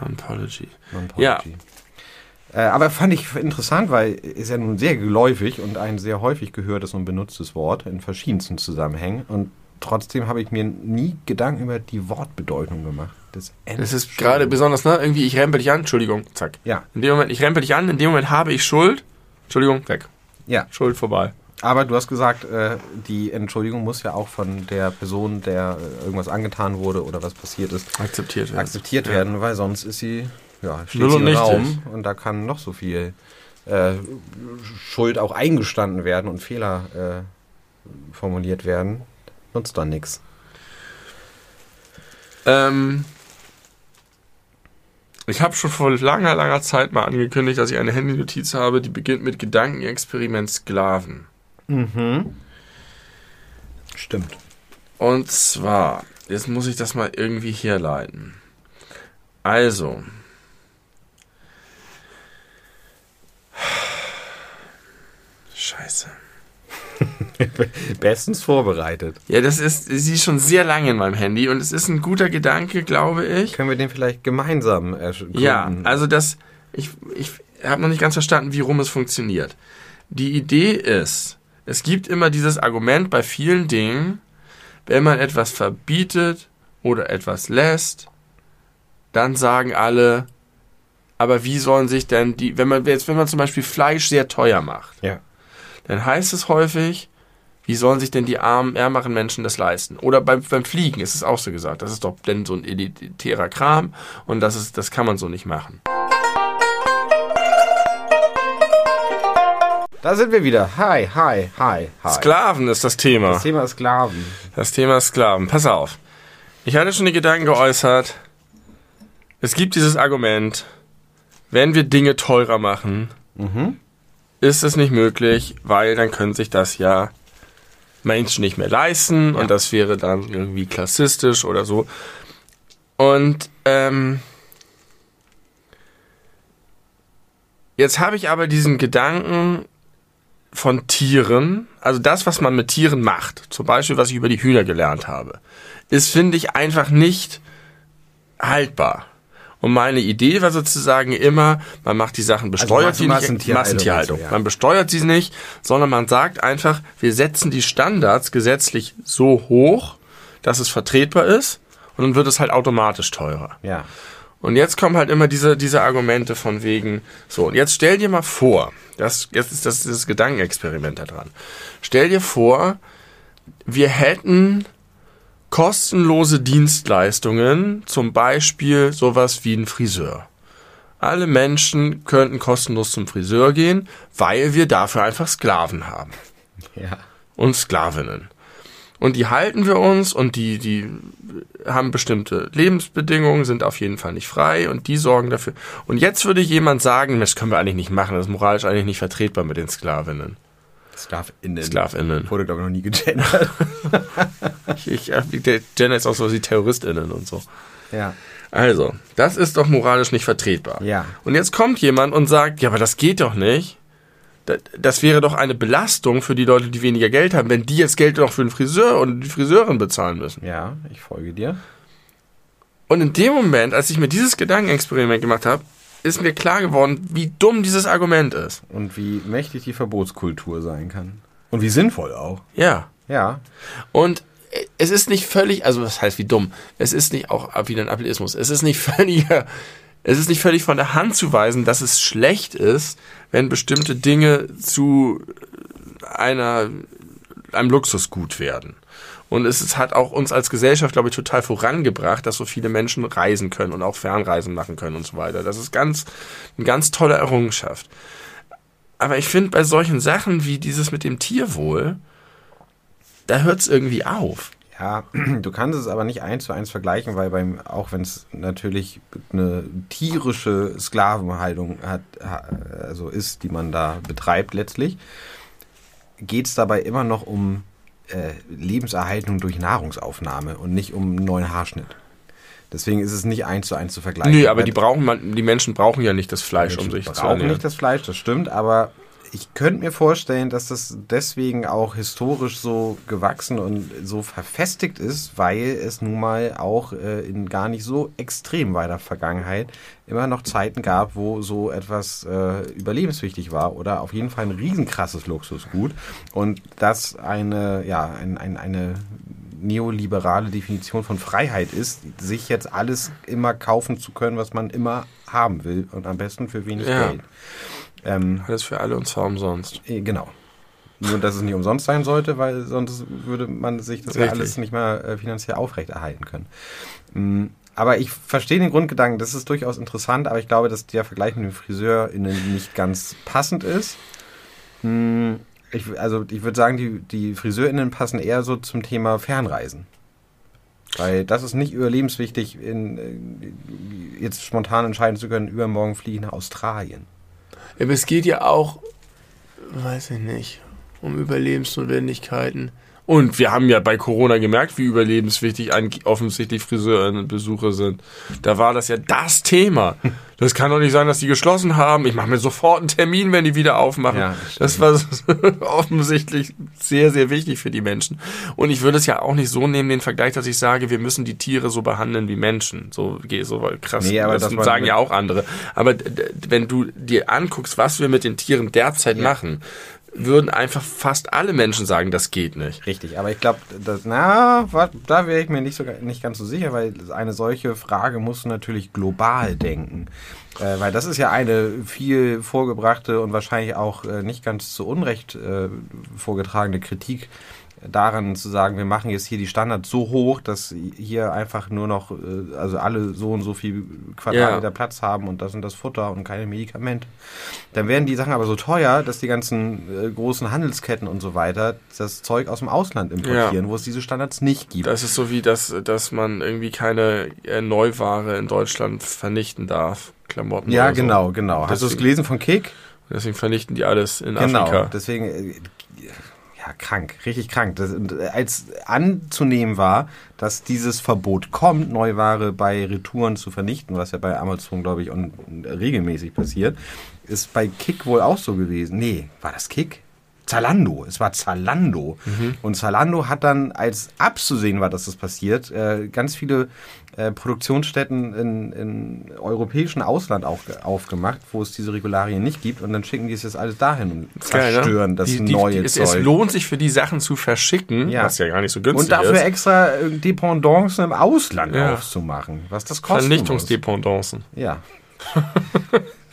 Apology. Non-Apology. Äh, aber fand ich interessant, weil ist ja nun sehr geläufig und ein sehr häufig gehörtes und benutztes Wort in verschiedensten Zusammenhängen. Und trotzdem habe ich mir nie Gedanken über die Wortbedeutung gemacht. Das, Das ist gerade besonders, ne? Irgendwie, ich rempel dich an, Entschuldigung, zack. Ja, In dem Moment, ich rempel dich an, in dem Moment habe ich Schuld, Entschuldigung, weg. ja. Schuld vorbei. Aber du hast gesagt, äh, die Entschuldigung muss ja auch von der Person, der äh, irgendwas angetan wurde oder was passiert ist, Akzeptiert werden. akzeptiert werden, weil sonst ist sie, ja, steht Null sie und im. Raum und da kann noch so viel äh, Schuld auch eingestanden werden und Fehler äh, formuliert werden. Nutzt dann nichts. Ähm, ich habe schon vor langer, langer Zeit mal angekündigt, dass ich eine Handynotiz habe, die beginnt mit Gedankenexperiment Sklaven. Mhm. Stimmt. Und zwar, jetzt muss ich das mal irgendwie herleiten. Also. Scheiße. Bestens vorbereitet. Ja, das ist, sie ist schon sehr lange in meinem Handy und es ist ein guter Gedanke, glaube ich. Können wir den vielleicht gemeinsam ergründen? Ja, also das, ich, ich habe noch nicht ganz verstanden, wie rum es funktioniert. Die Idee ist, es gibt immer dieses Argument bei vielen Dingen, wenn man etwas verbietet oder etwas lässt, dann sagen alle, aber wie sollen sich denn die, wenn man jetzt, wenn man zum Beispiel Fleisch sehr teuer macht, Ja. dann heißt es häufig, wie sollen sich denn die armen, ärmeren Menschen das leisten? Oder beim, beim Fliegen ist es auch so gesagt. Das ist doch denn so ein elitärer Kram und das, ist, das kann man so nicht machen. Da sind wir wieder. Hi, hi, hi, hi. Sklaven ist das Thema. Das Thema Sklaven. Das Thema Sklaven. Pass auf. Ich hatte schon die Gedanken geäußert. Es gibt dieses Argument, wenn wir Dinge teurer machen, Mhm. ist es nicht möglich, weil dann können sich das ja Menschen nicht mehr leisten Ja. und das wäre dann irgendwie klassistisch oder so. Und ähm, jetzt habe ich aber diesen Gedanken von Tieren, also das, was man mit Tieren macht, zum Beispiel, was ich über die Hühner gelernt habe, ist, finde ich, einfach nicht haltbar. Und meine Idee war sozusagen immer, man macht die Sachen, besteuert Massen- sie nicht, Massentierhaltung du, ja. Man besteuert sie nicht, sondern man sagt einfach, wir setzen die Standards gesetzlich so hoch, dass es vertretbar ist und dann wird es halt automatisch teurer. Ja. Und jetzt kommen halt immer diese, diese Argumente von wegen, so, und jetzt stell dir mal vor, das, jetzt ist das, das Gedankenexperiment da dran. Stell dir vor, wir hätten kostenlose Dienstleistungen, zum Beispiel sowas wie ein Friseur. Alle Menschen könnten kostenlos zum Friseur gehen, weil wir dafür einfach Sklaven haben Ja. und Sklavinnen. Und die halten wir uns und die, die haben bestimmte Lebensbedingungen, sind auf jeden Fall nicht frei und die sorgen dafür. Und jetzt würde jemand sagen, das können wir eigentlich nicht machen, das ist moralisch eigentlich nicht vertretbar mit den Sklavinnen. SklavInnen. Sklavinnen. Wurde, glaube ich, noch nie gegendert. Ich, der Gender ist auch so wie TerroristInnen und so. ja. Also, das ist doch moralisch nicht vertretbar. Ja. Und jetzt kommt jemand und sagt, ja, aber das geht doch nicht. Das, das wäre doch eine Belastung für die Leute, die weniger Geld haben, wenn die jetzt Geld noch für den Friseur und die Friseurin bezahlen müssen. Ja, ich folge dir. Und in dem Moment, als ich mir dieses Gedankenexperiment gemacht habe, ist mir klar geworden, wie dumm dieses Argument ist. Und wie mächtig die Verbotskultur sein kann. Und wie sinnvoll auch. Ja. Ja. Und es ist nicht völlig, also was heißt wie dumm? Es ist nicht auch wieder ein Ableismus. Es ist nicht völliger es ist nicht völlig von der Hand zu weisen, dass es schlecht ist, wenn bestimmte Dinge zu einer, einem Luxusgut werden. Und es hat auch uns als Gesellschaft, glaube ich, total vorangebracht, dass so viele Menschen reisen können und auch Fernreisen machen können und so weiter. Das ist ganz, eine ganz tolle Errungenschaft. Aber ich finde, bei solchen Sachen wie dieses mit dem Tierwohl, da hört es irgendwie auf. Ja, du kannst es aber nicht eins zu eins vergleichen, weil beim, auch wenn es natürlich eine tierische Sklavenhaltung hat, also ist, die man da betreibt letztlich, geht es dabei immer noch um äh, Lebenserhaltung durch Nahrungsaufnahme und nicht um einen neuen Haarschnitt. Deswegen ist es nicht eins zu eins zu vergleichen. Nee, aber die brauchen die Menschen brauchen ja nicht das Fleisch, um sich zu ernähren. brauchen nicht das Fleisch, das stimmt, aber ich könnte mir vorstellen, dass das deswegen auch historisch so gewachsen und so verfestigt ist, weil es nun mal auch äh, in gar nicht so extrem weiter Vergangenheit immer noch Zeiten gab, wo so etwas äh, überlebenswichtig war oder auf jeden Fall ein riesenkrasses Luxusgut und das eine, ja, ein, ein, eine neoliberale Definition von Freiheit ist, sich jetzt alles immer kaufen zu können, was man immer haben will und am besten für wenig ja. Geld. Ähm, Alles für alle und zwar umsonst. Äh, genau. Nur, dass es nicht umsonst sein sollte, weil sonst würde man sich das ja alles nicht mehr äh, finanziell aufrechterhalten können. Mhm. Aber ich verstehe den Grundgedanken, das ist durchaus interessant, aber ich glaube, dass der Vergleich mit dem FriseurInnen nicht ganz passend ist. Mhm. Ich, also ich würde sagen, die, die FriseurInnen passen eher so zum Thema Fernreisen. Weil das ist nicht überlebenswichtig, in, äh, jetzt spontan entscheiden zu können, übermorgen fliege ich nach Australien. Aber es geht ja auch, weiß ich nicht, um Überlebensnotwendigkeiten. Und wir haben ja bei Corona gemerkt, wie überlebenswichtig offensichtlich Friseurbesuche sind. Da war das ja das Thema. Das kann doch nicht sein, dass die geschlossen haben. Ich mache mir sofort einen Termin, wenn die wieder aufmachen. Ja, das, das war offensichtlich sehr, sehr wichtig für die Menschen. Und ich würde es ja auch nicht so nehmen, den Vergleich, dass ich sage, wir müssen die Tiere so behandeln wie Menschen. So, so krass. Nee, aber das, das sagen ja auch andere. Aber wenn du dir anguckst, was wir mit den Tieren derzeit ja. machen, würden einfach fast alle Menschen sagen, das geht nicht. Richtig, aber ich glaube, na, da wäre ich mir nicht, so, nicht ganz so sicher, weil eine solche Frage musst du natürlich global denken. Äh, weil das ist ja eine viel vorgebrachte und wahrscheinlich auch äh, nicht ganz zu Unrecht äh, vorgetragene Kritik daran zu sagen, wir machen jetzt hier die Standards so hoch, dass hier einfach nur noch, äh, also alle so und so viel Quadratmeter ja. Platz haben und das sind das Futter und keine Medikamente. Dann werden die Sachen aber so teuer, dass die ganzen äh, großen Handelsketten und so weiter das Zeug aus dem Ausland importieren, ja. wo es diese Standards nicht gibt. Das ist so wie, das, dass man irgendwie keine äh, Neuware in Deutschland vernichten darf. Klamotten. Ja, genau, so. genau. Hast du es gelesen von Kick? Deswegen vernichten die alles in genau, Afrika. Genau, deswegen ja, krank, richtig krank. Das, äh, als anzunehmen war, dass dieses Verbot kommt, Neuware bei Retouren zu vernichten, was ja bei Amazon, glaube ich, regelmäßig passiert, ist bei Kick wohl auch so gewesen. Nee, war das Kick? Zalando, es war Zalando. Mhm. Und Zalando hat dann, als abzusehen war, dass das passiert, äh, ganz viele äh, Produktionsstätten in, in europäischen Ausland auch aufgemacht, wo es diese Regularien nicht gibt. Und dann schicken die es jetzt alles dahin und zerstören ne? das die, neue die, Zeug. Es, lohnt sich für die Sachen zu verschicken, ja. was ja gar nicht so günstig ist. Und dafür ist. extra äh, Dependancen im Ausland ja. aufzumachen, was das kostet. Vernichtungsdependancen. Ja.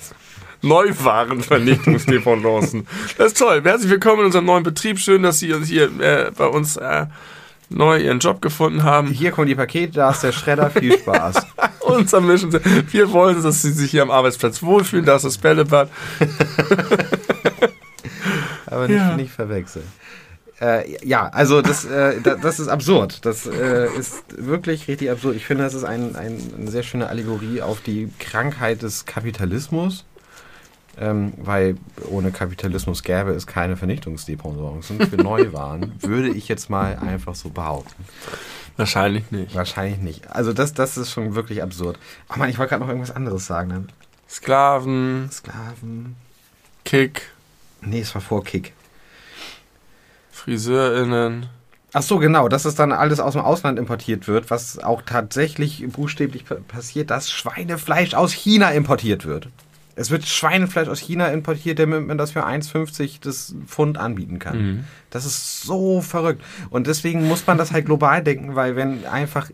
Neuwarenvernichtungsdependancen. das ist toll. Herzlich willkommen in unserem neuen Betrieb. Schön, dass Sie uns hier äh, bei uns äh, neu Ihren Job gefunden haben. Hier kommen die Pakete, da ist der Schredder. Viel Spaß. Unser Mission. Wir wollen, dass Sie sich hier am Arbeitsplatz wohlfühlen. Da ist das Bällebad. Aber nicht, ja. nicht verwechseln. Äh, ja, also das, äh, das ist absurd. Das äh, ist wirklich richtig absurd. Ich finde, das ist ein, ein, eine sehr schöne Allegorie auf die Krankheit des Kapitalismus ähm, weil ohne Kapitalismus gäbe es keine Vernichtungsdependancen für Neuwaren, würde ich jetzt mal einfach so behaupten. Wahrscheinlich nicht. Wahrscheinlich nicht. Also das, das ist schon wirklich absurd. Ach man, ich wollte gerade noch irgendwas anderes sagen. Ne? Sklaven. Sklaven. Kick. Nee, es war vor Kick. FriseurInnen. Ach so, genau, dass es dann alles aus dem Ausland importiert wird, was auch tatsächlich buchstäblich passiert, dass Schweinefleisch aus China importiert wird. Es wird Schweinefleisch aus China importiert, damit man das für 1,50 das Pfund anbieten kann. Mhm. Das ist so verrückt. Und deswegen muss man das halt global denken, weil wenn einfach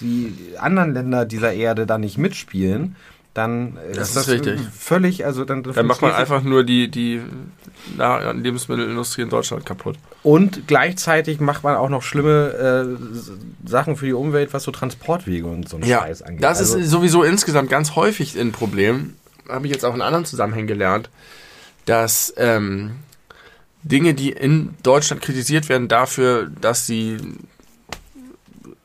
die anderen Länder dieser Erde da nicht mitspielen, dann Das ist das richtig. völlig, also dann, Dann macht man einfach nur die, die Lebensmittelindustrie in Deutschland kaputt. und gleichzeitig macht man auch noch schlimme äh, Sachen für die Umwelt, was so Transportwege und so einen Scheiß angeht. das also, ist sowieso insgesamt ganz häufig ein Problem. Habe ich jetzt auch in anderen Zusammenhängen gelernt, dass ähm, Dinge, die in Deutschland kritisiert werden dafür, dass sie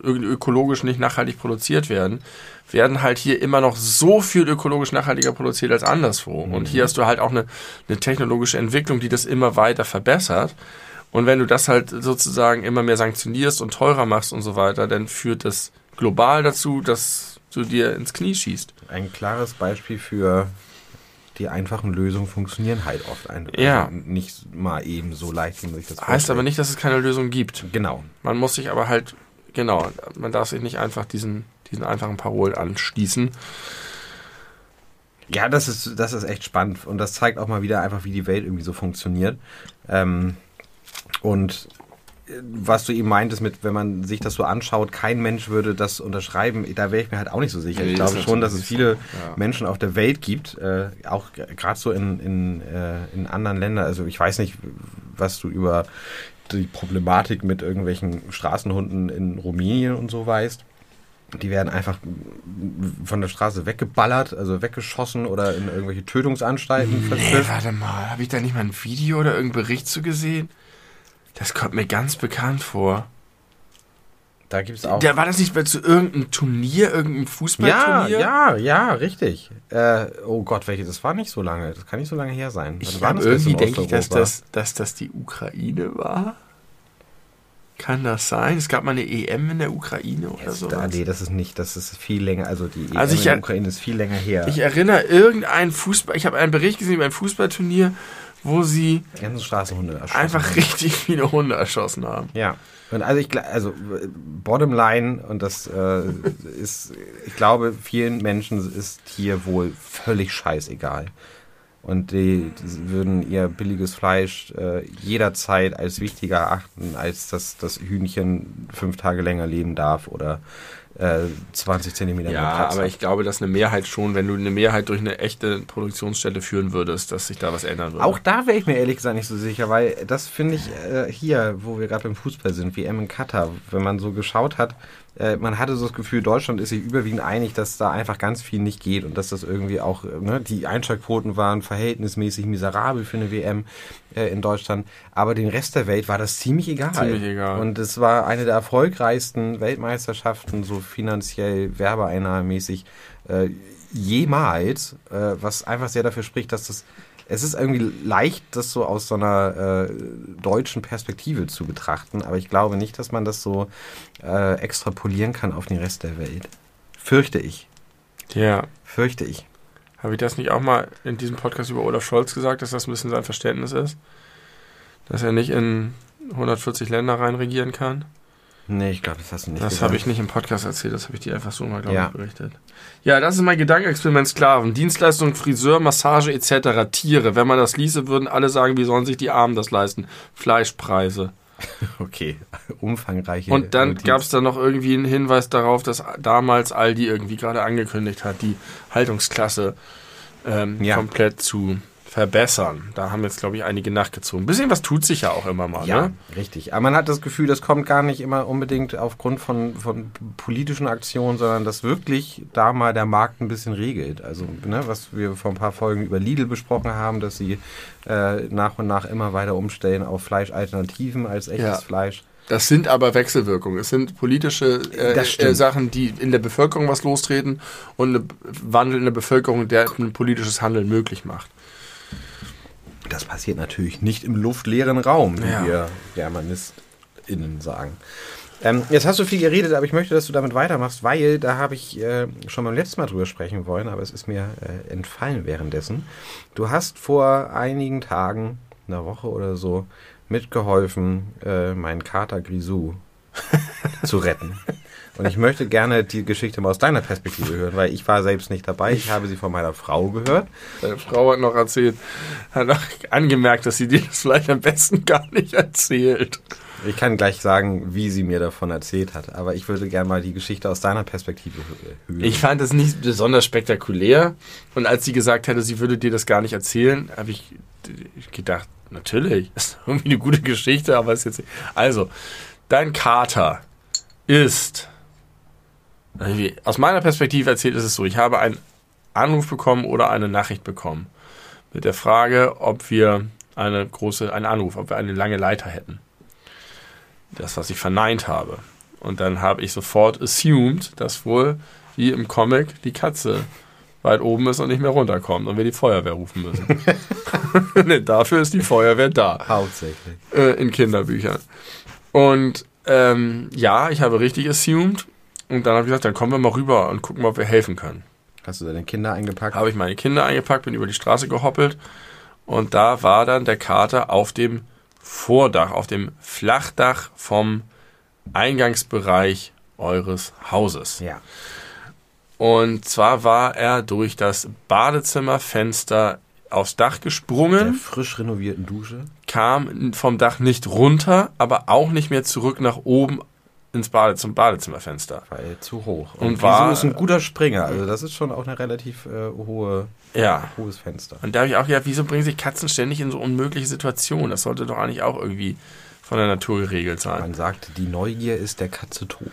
irgendwie ökologisch nicht nachhaltig produziert werden, werden halt hier immer noch so viel ökologisch nachhaltiger produziert als anderswo. Und hier hast du halt auch eine, eine technologische Entwicklung, die das immer weiter verbessert. Und wenn du das halt sozusagen immer mehr sanktionierst und teurer machst und so weiter, dann führt das global dazu, dass du dir ins Knie schießt. Ein klares Beispiel für die einfachen Lösungen funktionieren halt oft ein, Ja. also nicht mal eben so leicht, wie man sich das Heißt vorstellt. aber nicht, dass es keine Lösung gibt. Genau. Man muss sich aber halt, genau, man darf sich nicht einfach diesen, diesen einfachen Parolen anschließen. Ja, das ist, das ist echt spannend und das zeigt auch mal wieder einfach, wie die Welt irgendwie so funktioniert. Ähm, und was du eben meintest mit, wenn man sich das so anschaut, kein Mensch würde das unterschreiben, da wäre ich mir halt auch nicht so sicher. Nee, ich das glaube ist schon, dass es viele Ja. Menschen auf der Welt gibt, äh, auch gerade so in, in, äh, in anderen Ländern. Also ich weiß nicht, was du über die Problematik mit irgendwelchen Straßenhunden in Rumänien und so weißt. Die werden einfach von der Straße weggeballert, also weggeschossen oder in irgendwelche Tötungsanstalten Nee, warte mal, habe ich da nicht mal ein Video oder irgendeinen Bericht zu gesehen? Das kommt mir ganz bekannt vor. Da gibt es auch. Da war das nicht bei zu irgendeinem Turnier, irgendeinem ja, Fußballturnier? ja, ja, richtig. Äh, oh Gott, welche? Das war nicht so lange. Das kann nicht so lange her sein. Ich war habe irgendwie denke ich, dass das, dass das die Ukraine war. Kann das sein? Es gab mal eine EM in der Ukraine oder so. Nee, das ist nicht, das ist viel länger, also die EM Also in der er- Ukraine ist viel länger her. Ich erinnere irgendein Fußball, ich habe einen Bericht gesehen über ein Fußballturnier, wo sie einfach richtig viele Hunde erschossen haben. Ja. Und also ich also äh, Bottomline und das äh, ist ich glaube vielen Menschen ist hier wohl völlig scheißegal. Und die, die würden ihr billiges Fleisch äh, jederzeit als wichtiger erachten, als dass das Hühnchen fünf Tage länger leben darf oder äh, 20 Zentimeter mehr Ja, aber ich glaube, dass eine Mehrheit schon, wenn du eine Mehrheit durch eine echte Produktionsstätte führen würdest, dass sich da was ändern würde. Auch da wäre ich mir ehrlich gesagt nicht so sicher, weil das finde ich äh, hier, wo wir gerade beim Fußball sind, WM in Katar, wenn man so geschaut hat, äh, man hatte so das Gefühl, Deutschland ist sich überwiegend einig, dass da einfach ganz viel nicht geht und dass das irgendwie auch, äh, ne, die Einschaltquoten waren verhältnismäßig miserabel für eine WM äh, in Deutschland, aber den Rest der Welt war das ziemlich egal. Ziemlich egal. Und es war eine der erfolgreichsten Weltmeisterschaften, so finanziell, werbeeinnahmemäßig, äh, jemals, äh, was einfach sehr dafür spricht, dass das es ist irgendwie leicht, das so aus so einer äh, deutschen Perspektive zu betrachten, aber ich glaube nicht, dass man das so äh, extrapolieren kann auf den Rest der Welt. Fürchte ich. ja. Fürchte ich. Habe ich das nicht auch mal in diesem Podcast über Olaf Scholz gesagt, dass das ein bisschen sein Verständnis ist? Dass er nicht in 140 Länder reinregieren kann? Nee, ich glaube, das hast du nicht das habe ich nicht im Podcast erzählt, das habe ich dir einfach so mal, glaube Ja. ich, berichtet. Ja, das ist mein Gedankenexperiment Sklaven. Dienstleistungen, Friseur, Massage etc. Tiere. Wenn man das ließe, würden alle sagen, wie sollen sich die Armen das leisten? Fleischpreise. Okay, umfangreiche. Und dann Notiz. gab es da noch irgendwie einen Hinweis darauf, dass damals Aldi irgendwie gerade angekündigt hat, die Haltungsklasse ähm, Ja. komplett zu verbessern. Da haben jetzt, glaube ich, einige nachgezogen. Ein bisschen was tut sich ja auch immer mal. Ja, Ne? richtig. Aber man hat das Gefühl, das kommt gar nicht immer unbedingt aufgrund von, von politischen Aktionen, sondern dass wirklich da mal der Markt ein bisschen regelt. Also, ne, was wir vor ein paar Folgen über Lidl besprochen haben, dass sie äh, nach und nach immer weiter umstellen auf Fleischalternativen als echtes Ja. Fleisch. Das sind aber Wechselwirkungen. Es sind politische äh, äh, Sachen, die in der Bevölkerung was lostreten und ein Wandel in der Bevölkerung, der ein politisches Handeln möglich macht. Das passiert natürlich nicht im luftleeren Raum, wie Ja. wir GermanistInnen sagen. Ähm, jetzt hast du viel geredet, aber ich möchte, dass du damit weitermachst, weil da habe ich äh, schon beim letzten Mal drüber sprechen wollen, aber es ist mir äh, entfallen währenddessen. Du hast vor einigen Tagen, einer Woche oder so, mitgeholfen, äh, meinen Kater Grisou zu retten. Und ich möchte gerne die Geschichte mal aus deiner Perspektive hören, weil ich war selbst nicht dabei. Ich habe sie von meiner Frau gehört. Deine Frau hat noch erzählt, hat noch angemerkt, dass sie dir das vielleicht am besten gar nicht erzählt. Ich kann gleich sagen, wie sie mir davon erzählt hat, aber ich würde gerne mal die Geschichte aus deiner Perspektive hören. Ich fand es nicht besonders spektakulär und als sie gesagt hätte, sie würde dir das gar nicht erzählen, habe ich gedacht, natürlich, ist irgendwie eine gute Geschichte, aber ist jetzt also dein Kater ist aus meiner Perspektive erzählt ist es so, ich habe einen Anruf bekommen oder eine Nachricht bekommen mit der Frage, ob wir eine große, einen Anruf, ob wir eine lange Leiter hätten. Das, was ich verneint habe. Und dann habe ich sofort assumed, dass wohl, wie im Comic, die Katze weit oben ist und nicht mehr runterkommt und wir die Feuerwehr rufen müssen. nee, dafür ist die Feuerwehr da. Hauptsächlich. Äh, in Kinderbüchern. Und ähm, ja, ich habe richtig assumed. Und dann habe ich gesagt, dann kommen wir mal rüber und gucken mal, ob wir helfen können. Hast du deine Kinder eingepackt? Habe ich meine Kinder eingepackt, bin über die Straße gehoppelt und da war dann der Kater auf dem Vordach, auf dem Flachdach vom Eingangsbereich eures Hauses. Ja. Und zwar war er durch das Badezimmerfenster aufs Dach gesprungen. Der frisch renovierten Dusche. Kam vom Dach nicht runter, aber auch nicht mehr zurück nach oben ins Bade, zum Badezimmerfenster. Weil zu hoch. Und, und war ist ein guter Springer. Also das ist schon auch eine relativ äh, hohe, ja. hohes Fenster. Und da habe ich auch gedacht, wieso bringen sich Katzen ständig in so unmögliche Situationen? Das sollte doch eigentlich auch irgendwie von der Natur geregelt sein. Man sagt, die Neugier ist der Katze tot.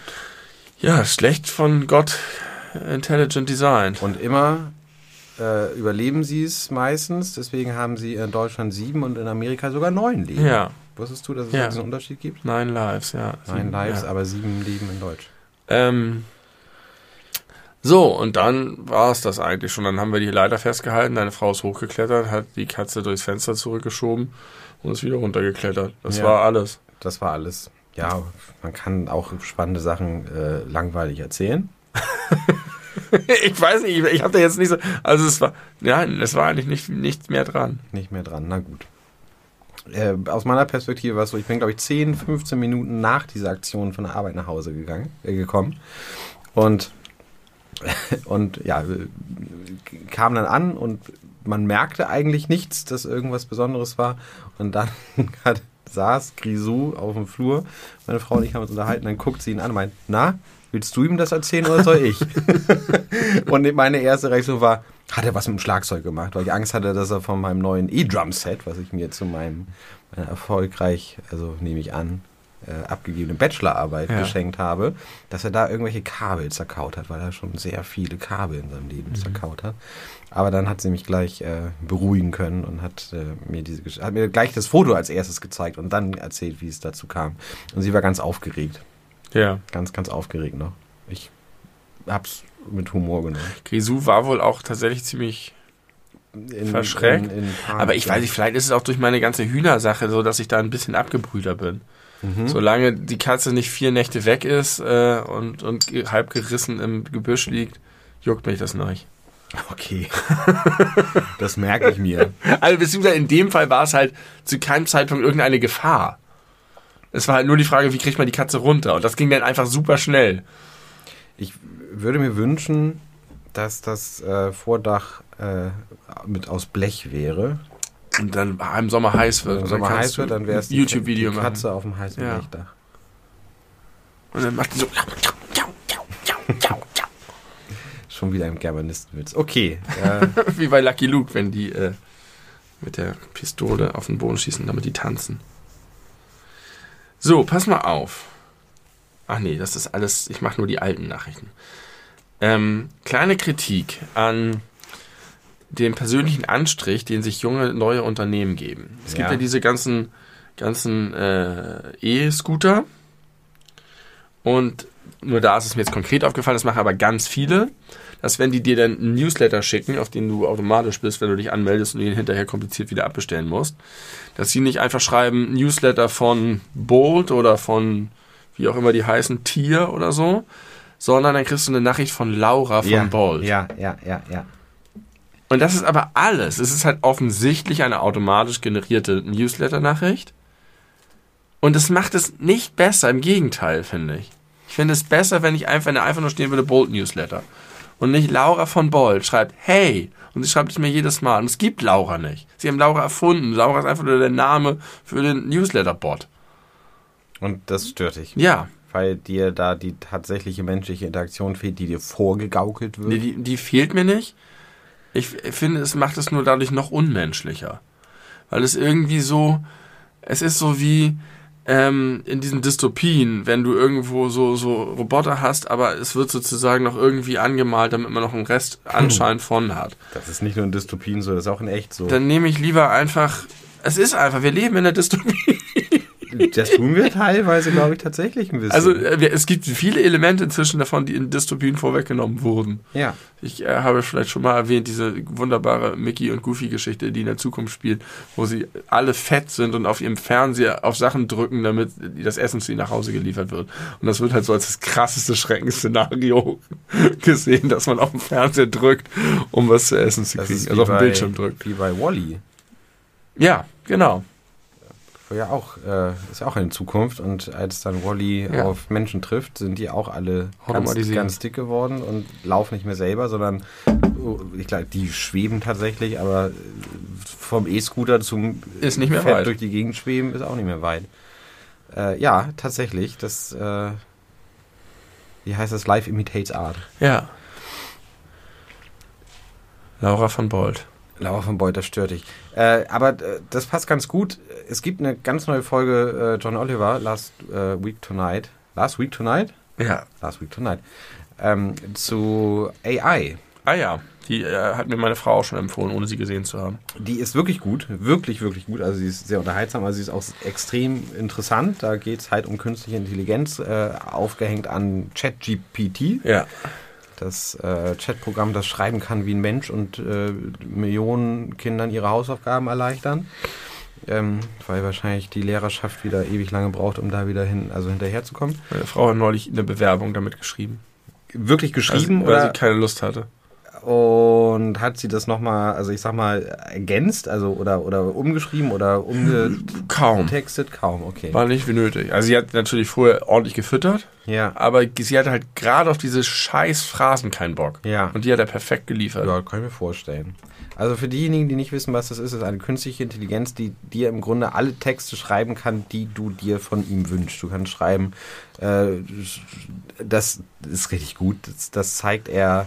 Ja, schlecht von Gott Intelligent Design. Und immer äh, überleben sie es meistens. Deswegen haben sie in Deutschland sieben und in Amerika sogar neun Leben. Ja. Wusstest du, dass es ja. diesen Unterschied gibt? Nine Lives, ja. Nine Lives, ja. aber sieben Leben in Deutsch. Ähm, so, und dann war es das eigentlich schon. Dann haben wir die Leiter festgehalten, deine Frau ist hochgeklettert, hat die Katze durchs Fenster zurückgeschoben und ist wieder runtergeklettert. Das ja, war alles. Das war alles. Ja, man kann auch spannende Sachen äh, langweilig erzählen. ich weiß nicht, ich habe da jetzt nicht so. Also es war, ja, es war eigentlich nicht, nichts mehr dran. Nicht mehr dran, na gut äh, aus meiner Perspektive war es so, ich bin, glaube ich, 10, 15 Minuten nach dieser Aktion von der Arbeit nach Hause gegangen, äh, gekommen. Und, und ja, kam dann an und man merkte eigentlich nichts, dass irgendwas Besonderes war. Und dann hat, saß Grisou auf dem Flur. Meine Frau und ich haben uns unterhalten. Dann guckt sie ihn an und meint, na, willst du ihm das erzählen oder soll ich? und meine erste Reaktion war, hat er was mit dem Schlagzeug gemacht, weil ich Angst hatte, dass er von meinem neuen E-Drum-Set, was ich mir zu meinem meiner erfolgreich, also nehme ich an, äh, abgegebene Bachelorarbeit ja. geschenkt habe, dass er da irgendwelche Kabel zerkaut hat, weil er schon sehr viele Kabel in seinem Leben mhm. zerkaut hat. Aber dann hat sie mich gleich äh, beruhigen können und hat äh, mir diese hat mir gleich das Foto als erstes gezeigt und dann erzählt, wie es dazu kam. Und sie war ganz aufgeregt. Ja. Ganz, ganz aufgeregt noch. Ich hab's mit Humor genommen. Grisou war wohl auch tatsächlich ziemlich in, verschreckt. In, in Aber ich weiß nicht, vielleicht ist es auch durch meine ganze Hühnersache so, dass ich da ein bisschen abgebrühter bin. Mhm. Solange die Katze nicht vier Nächte weg ist äh, und, und halb gerissen im Gebüsch liegt, juckt mich das nicht. Okay. das merke ich mir. Also beziehungsweise in dem Fall war es halt zu keinem Zeitpunkt irgendeine Gefahr. Es war halt nur die Frage, wie kriegt man die Katze runter? Und das ging dann einfach super schnell. Ich würde mir wünschen, dass das äh, Vordach äh, mit aus Blech wäre. Und dann im Sommer heiß wird. Wenn im Sommer heiß wird, dann wäre es die, YouTube-Video die Katze machen. auf dem heißen ja. Blechdach. Und dann macht die so. Schon wieder ein Germanistenwitz. Okay. Äh. Wie bei Lucky Luke, wenn die äh, mit der Pistole auf den Boden schießen, damit die tanzen. So, pass mal auf. Ach nee, das ist alles, ich mache nur die alten Nachrichten. Ähm, kleine Kritik an dem persönlichen Anstrich, den sich junge, neue Unternehmen geben. Es gibt ja diese ganzen, ganzen äh, E-Scooter. Und nur da ist es mir jetzt konkret aufgefallen, das machen aber ganz viele, dass wenn die dir dann einen Newsletter schicken, auf den du automatisch bist, wenn du dich anmeldest und ihn hinterher kompliziert wieder abbestellen musst, dass sie nicht einfach schreiben Newsletter von Bolt oder von wie auch immer die heißen, Tier oder so, sondern dann kriegst du eine Nachricht von Laura von ja, Bolt. Ja, ja, ja, ja. Und das ist aber alles. Es ist halt offensichtlich eine automatisch generierte Newsletter-Nachricht. Und es macht es nicht besser, im Gegenteil, finde ich. Ich finde es besser, wenn ich einfach, wenn einfach nur stehen würde, Bolt Newsletter. Und nicht Laura von Bolt schreibt, hey. Und sie schreibt es mir jedes Mal. Und es gibt Laura nicht. Sie haben Laura erfunden. Laura ist einfach nur der Name für den Newsletter-Bot. Und das stört dich. Ja. Weil dir da die tatsächliche menschliche Interaktion fehlt, die dir vorgegaukelt wird. Nee, die, die fehlt mir nicht. Ich finde, es macht es nur dadurch noch unmenschlicher. Weil es irgendwie so, es ist so wie ähm, in diesen Dystopien, wenn du irgendwo so, so Roboter hast, aber es wird sozusagen noch irgendwie angemalt, damit man noch einen Rest anscheinend von hat. Das ist nicht nur in Dystopien so, das ist auch in echt so. Dann nehme ich lieber einfach, es ist einfach, wir leben in der Dystopie. Das tun wir teilweise, glaube ich, tatsächlich ein bisschen. Also äh, es gibt viele Elemente inzwischen davon, die in Dystopien vorweggenommen wurden. Ja. Ich äh, habe vielleicht schon mal erwähnt, diese wunderbare Mickey und Goofy-Geschichte, die in der Zukunft spielt, wo sie alle fett sind und auf ihrem Fernseher auf Sachen drücken, damit das Essen zu ihnen nach Hause geliefert wird. Und das wird halt so als das krasseste Schreckensszenario gesehen, dass man auf dem Fernseher drückt, um was zu essen zu kriegen. Also auf dem Bildschirm drückt. Wie bei Wally. Ja, genau ja auch, äh, ist ja auch in Zukunft. Und als dann Wally ja. auf Menschen trifft, sind die auch alle ganz, ganz dick geworden und laufen nicht mehr selber, sondern ich glaube, die schweben tatsächlich, aber vom E-Scooter zum ist nicht mehr Fett weit. durch die Gegend schweben ist auch nicht mehr weit. Äh, ja, tatsächlich. Das, äh, wie heißt das? Live imitates Art. Ja. Laura von Bolt. Laura von Beuth, das stört dich. Äh, aber äh, das passt ganz gut. Es gibt eine ganz neue Folge äh, John Oliver, Last äh, Week Tonight. Last Week Tonight? Ja. Last Week Tonight. Ähm, zu AI. Ah ja, die äh, hat mir meine Frau auch schon empfohlen, ohne sie gesehen zu haben. Die ist wirklich gut, wirklich, wirklich gut. Also sie ist sehr unterhaltsam, also sie ist auch extrem interessant. Da geht es halt um künstliche Intelligenz, äh, aufgehängt an ChatGPT. Ja das äh, Chatprogramm, das schreiben kann wie ein Mensch und äh, Millionen Kindern ihre Hausaufgaben erleichtern. Ähm, weil wahrscheinlich die Lehrerschaft wieder ewig lange braucht, um da wieder hin, also hinterherzukommen. Meine Frau hat neulich eine Bewerbung damit geschrieben. Wirklich geschrieben? Also, weil oder? sie keine Lust hatte. Und hat sie das nochmal, also ich sag mal, ergänzt, also oder, oder umgeschrieben oder umgetextet? Kaum. Kaum, okay. War nicht wie nötig. Also sie hat natürlich vorher ordentlich gefüttert. Ja. Aber sie hatte halt gerade auf diese scheiß Phrasen keinen Bock. Ja. Und die hat er perfekt geliefert. Ja, kann ich mir vorstellen. Also für diejenigen, die nicht wissen, was das ist, ist eine künstliche Intelligenz, die dir im Grunde alle Texte schreiben kann, die du dir von ihm wünschst. Du kannst schreiben, äh, das ist richtig gut. Das, das zeigt er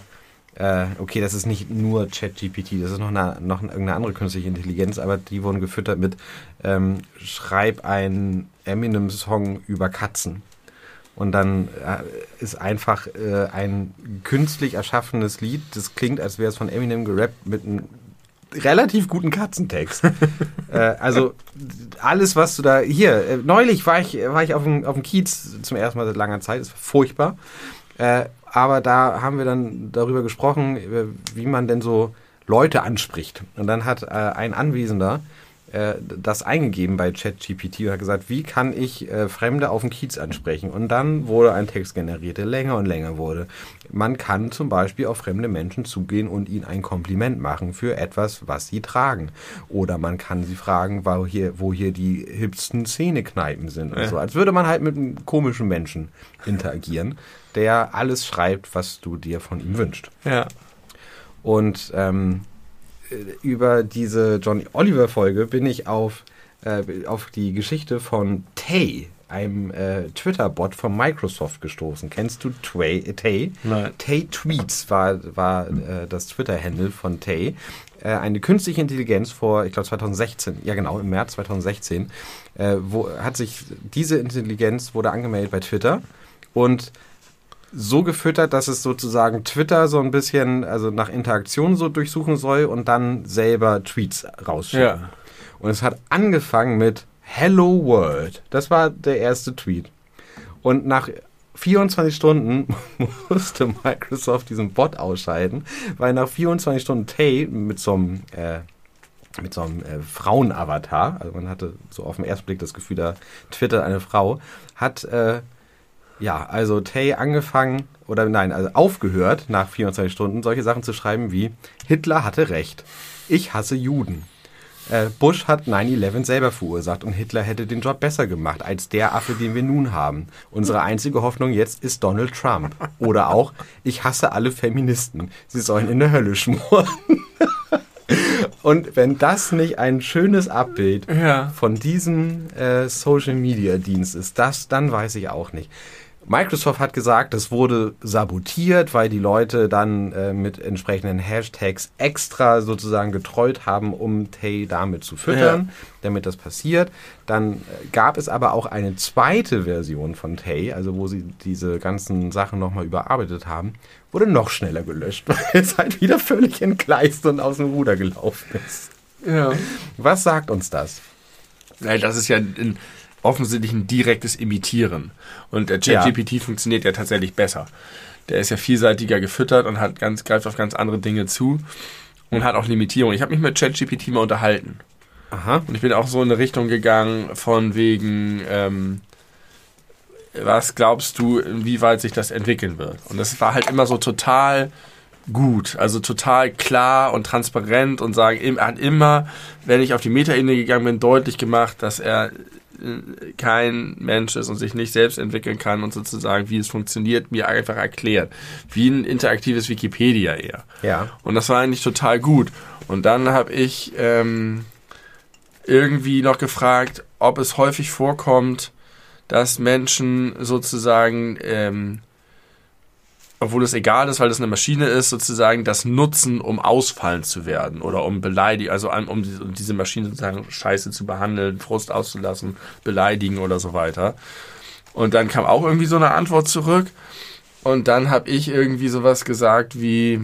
äh, okay, das ist nicht nur ChatGPT, das ist noch, eine, noch irgendeine andere künstliche Intelligenz, aber die wurden gefüttert mit ähm, schreib einen Eminem-Song über Katzen. Und dann äh, ist einfach äh, ein künstlich erschaffenes Lied, das klingt, als wäre es von Eminem gerappt mit einem relativ guten Katzentext. äh, also alles, was du da hier äh, neulich war ich war ich auf dem auf dem Kiez zum ersten Mal seit langer Zeit, ist furchtbar. Äh, aber da haben wir dann darüber gesprochen, äh, wie man denn so Leute anspricht. Und dann hat äh, ein Anwesender äh, das eingegeben bei ChatGPT und hat gesagt, wie kann ich äh, Fremde auf dem Kiez ansprechen? Und dann wurde ein Text generiert, der länger und länger wurde. Man kann zum Beispiel auf fremde Menschen zugehen und ihnen ein Kompliment machen für etwas, was sie tragen. Oder man kann sie fragen, wo hier, wo hier die hipsten Zähnekneipen sind. Ja. So, als würde man halt mit einem komischen Menschen interagieren der alles schreibt, was du dir von ihm wünschst. Ja. Und ähm, über diese John Oliver Folge bin ich auf, äh, auf die Geschichte von Tay, einem äh, Twitter-Bot von Microsoft gestoßen. Kennst du Tway, Tay? Nein. Tay Tweets war, war äh, das Twitter-Handle von Tay. Äh, eine künstliche Intelligenz vor, ich glaube 2016, ja genau, im März 2016, äh, wo hat sich diese Intelligenz wurde angemeldet bei Twitter und so gefüttert, dass es sozusagen Twitter so ein bisschen, also nach Interaktion so durchsuchen soll und dann selber Tweets rausschicken. Ja. Und es hat angefangen mit Hello World. Das war der erste Tweet. Und nach 24 Stunden musste Microsoft diesen Bot ausschalten, weil nach 24 Stunden Tay mit so einem äh, mit so einem äh, Frauenavatar, also man hatte so auf den ersten Blick das Gefühl, da twittert eine Frau, hat äh, ja, also Tay angefangen, oder nein, also aufgehört, nach 24 Stunden solche Sachen zu schreiben wie Hitler hatte recht. Ich hasse Juden. Äh, Bush hat 9-11 selber verursacht und Hitler hätte den Job besser gemacht als der Affe, den wir nun haben. Unsere einzige Hoffnung jetzt ist Donald Trump. Oder auch, ich hasse alle Feministen. Sie sollen in der Hölle schmoren. Und wenn das nicht ein schönes Abbild Ja. von diesem äh, Social Media Dienst ist, das, dann weiß ich auch nicht. Microsoft hat gesagt, es wurde sabotiert, weil die Leute dann äh, mit entsprechenden Hashtags extra sozusagen getreut haben, um Tay damit zu füttern, damit das passiert. Dann äh, gab es aber auch eine zweite Version von Tay, also wo sie diese ganzen Sachen nochmal überarbeitet haben, wurde noch schneller gelöscht, weil es halt wieder völlig entgleist und aus dem Ruder gelaufen ist. Ja. Was sagt uns das? Nein, das ist ja ein, offensichtlich ein direktes Imitieren. Und der Ja. ChatGPT funktioniert ja tatsächlich besser. Der ist ja vielseitiger gefüttert und hat ganz, greift auf ganz andere Dinge zu und hat auch Limitierung. Ich habe mich mit ChatGPT mal unterhalten. Aha. Und ich bin auch so in eine Richtung gegangen, von wegen, ähm, was glaubst du, inwieweit sich das entwickeln wird? Und das war halt immer so total gut, also total klar und transparent und sagen, er hat immer, wenn ich auf die Metaebene gegangen bin, deutlich gemacht, dass er kein Mensch ist und sich nicht selbst entwickeln kann und sozusagen, wie es funktioniert, mir einfach erklärt. Wie ein interaktives Wikipedia eher. Ja. Und das war eigentlich total gut. Und dann habe ich ähm, irgendwie noch gefragt, ob es häufig vorkommt, dass Menschen sozusagen, ähm, obwohl es egal ist, weil das eine Maschine ist, sozusagen das nutzen, um ausfallen zu werden oder um beleidigen, also um, um diese Maschine sozusagen scheiße zu behandeln, Frust auszulassen, beleidigen oder so weiter. Und dann kam auch irgendwie so eine Antwort zurück. Und dann habe ich irgendwie sowas gesagt wie,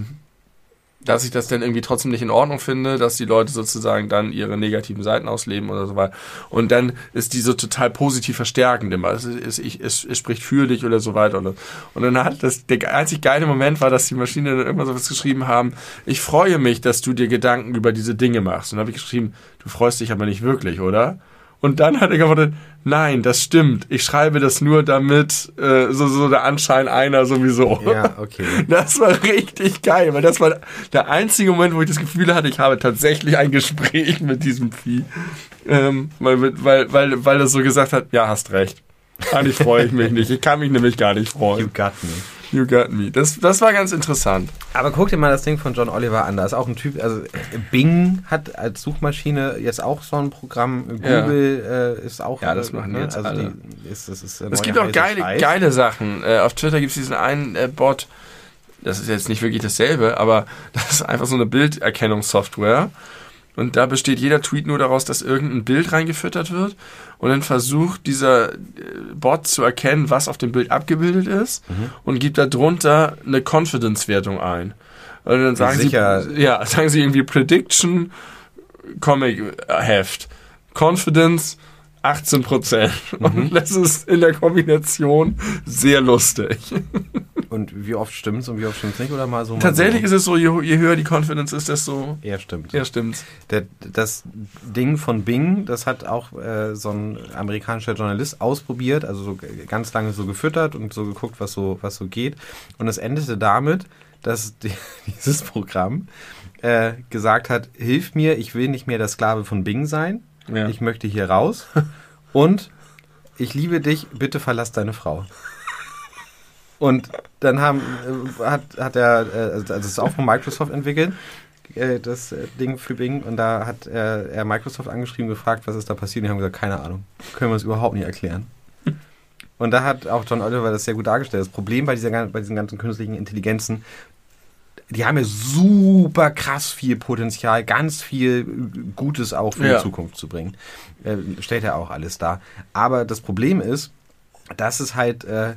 dass ich das dann irgendwie trotzdem nicht in Ordnung finde, dass die Leute sozusagen dann ihre negativen Seiten ausleben oder so weiter. Und dann ist die so total positiv verstärkend immer. Es, ist, ich, es, es spricht für dich oder so weiter. Und, dann hat das, der einzig geile Moment war, dass die Maschine dann irgendwann sowas geschrieben haben, ich freue mich, dass du dir Gedanken über diese Dinge machst. Und dann habe ich geschrieben, du freust dich aber nicht wirklich, oder? Und dann hat er geantwortet, nein, das stimmt. Ich schreibe das nur damit, äh, so, so der Anschein einer sowieso. Ja, okay. Das war richtig geil, weil das war der einzige Moment, wo ich das Gefühl hatte, ich habe tatsächlich ein Gespräch mit diesem Vieh. Ähm, weil, weil, weil, weil es so gesagt hat, ja, hast recht. Eigentlich freue ich mich nicht. Ich kann mich nämlich gar nicht You freuen. got me. You got me. Das, das war ganz interessant. Aber guck dir mal das Ding von John Oliver an. Da ist auch ein Typ, also Bing hat als Suchmaschine jetzt auch so ein Programm. Google äh, ist auch. Ja, das machen die jetzt also alle. Die, ist, das ist Es gibt auch geile, Scheiß. geile Sachen. Äh, auf Twitter gibt es diesen einen äh, Bot, das ist jetzt nicht wirklich dasselbe, aber das ist einfach so eine Bilderkennungssoftware. Und da besteht jeder Tweet nur daraus, dass irgendein Bild reingefüttert wird. Und dann versucht dieser äh, Bot zu erkennen, was auf dem Bild abgebildet ist und gibt da drunter eine Confidence-Wertung ein. Und dann sagen sicher- sie, ja, sagen sie irgendwie Prediction, Comic Heft, Confidence 18 Prozent. Und das ist in der Kombination sehr lustig. Und wie oft stimmt's und wie oft stimmt's nicht? Oder mal so? mal Tatsächlich so? ist es so, je, je höher die Confidence ist, desto Ja, stimmt. eher stimmt's. Der, das Ding von Bing, das hat auch äh, so ein amerikanischer Journalist ausprobiert, also so ganz lange so gefüttert und so geguckt, was so, was so geht. Und es endete damit, dass die, dieses Programm äh, gesagt hat, hilf mir, ich will nicht mehr der Sklave von Bing sein, Ja. ich möchte hier raus und ich liebe dich, bitte verlass deine Frau. Und dann haben, äh, hat, hat er, äh, also es ist auch von Microsoft entwickelt, äh, das Ding für Bing. Und da hat er, er Microsoft angeschrieben, gefragt, was ist da passiert. Und die haben gesagt, keine Ahnung, können wir uns überhaupt nicht erklären. Und da hat auch John Oliver das sehr gut dargestellt. Das Problem bei, dieser, bei diesen ganzen künstlichen Intelligenzen, die haben ja super krass viel Potenzial, ganz viel Gutes auch für Ja. die Zukunft zu bringen. Äh, stellt ja auch alles dar. Aber das Problem ist, dass es halt äh,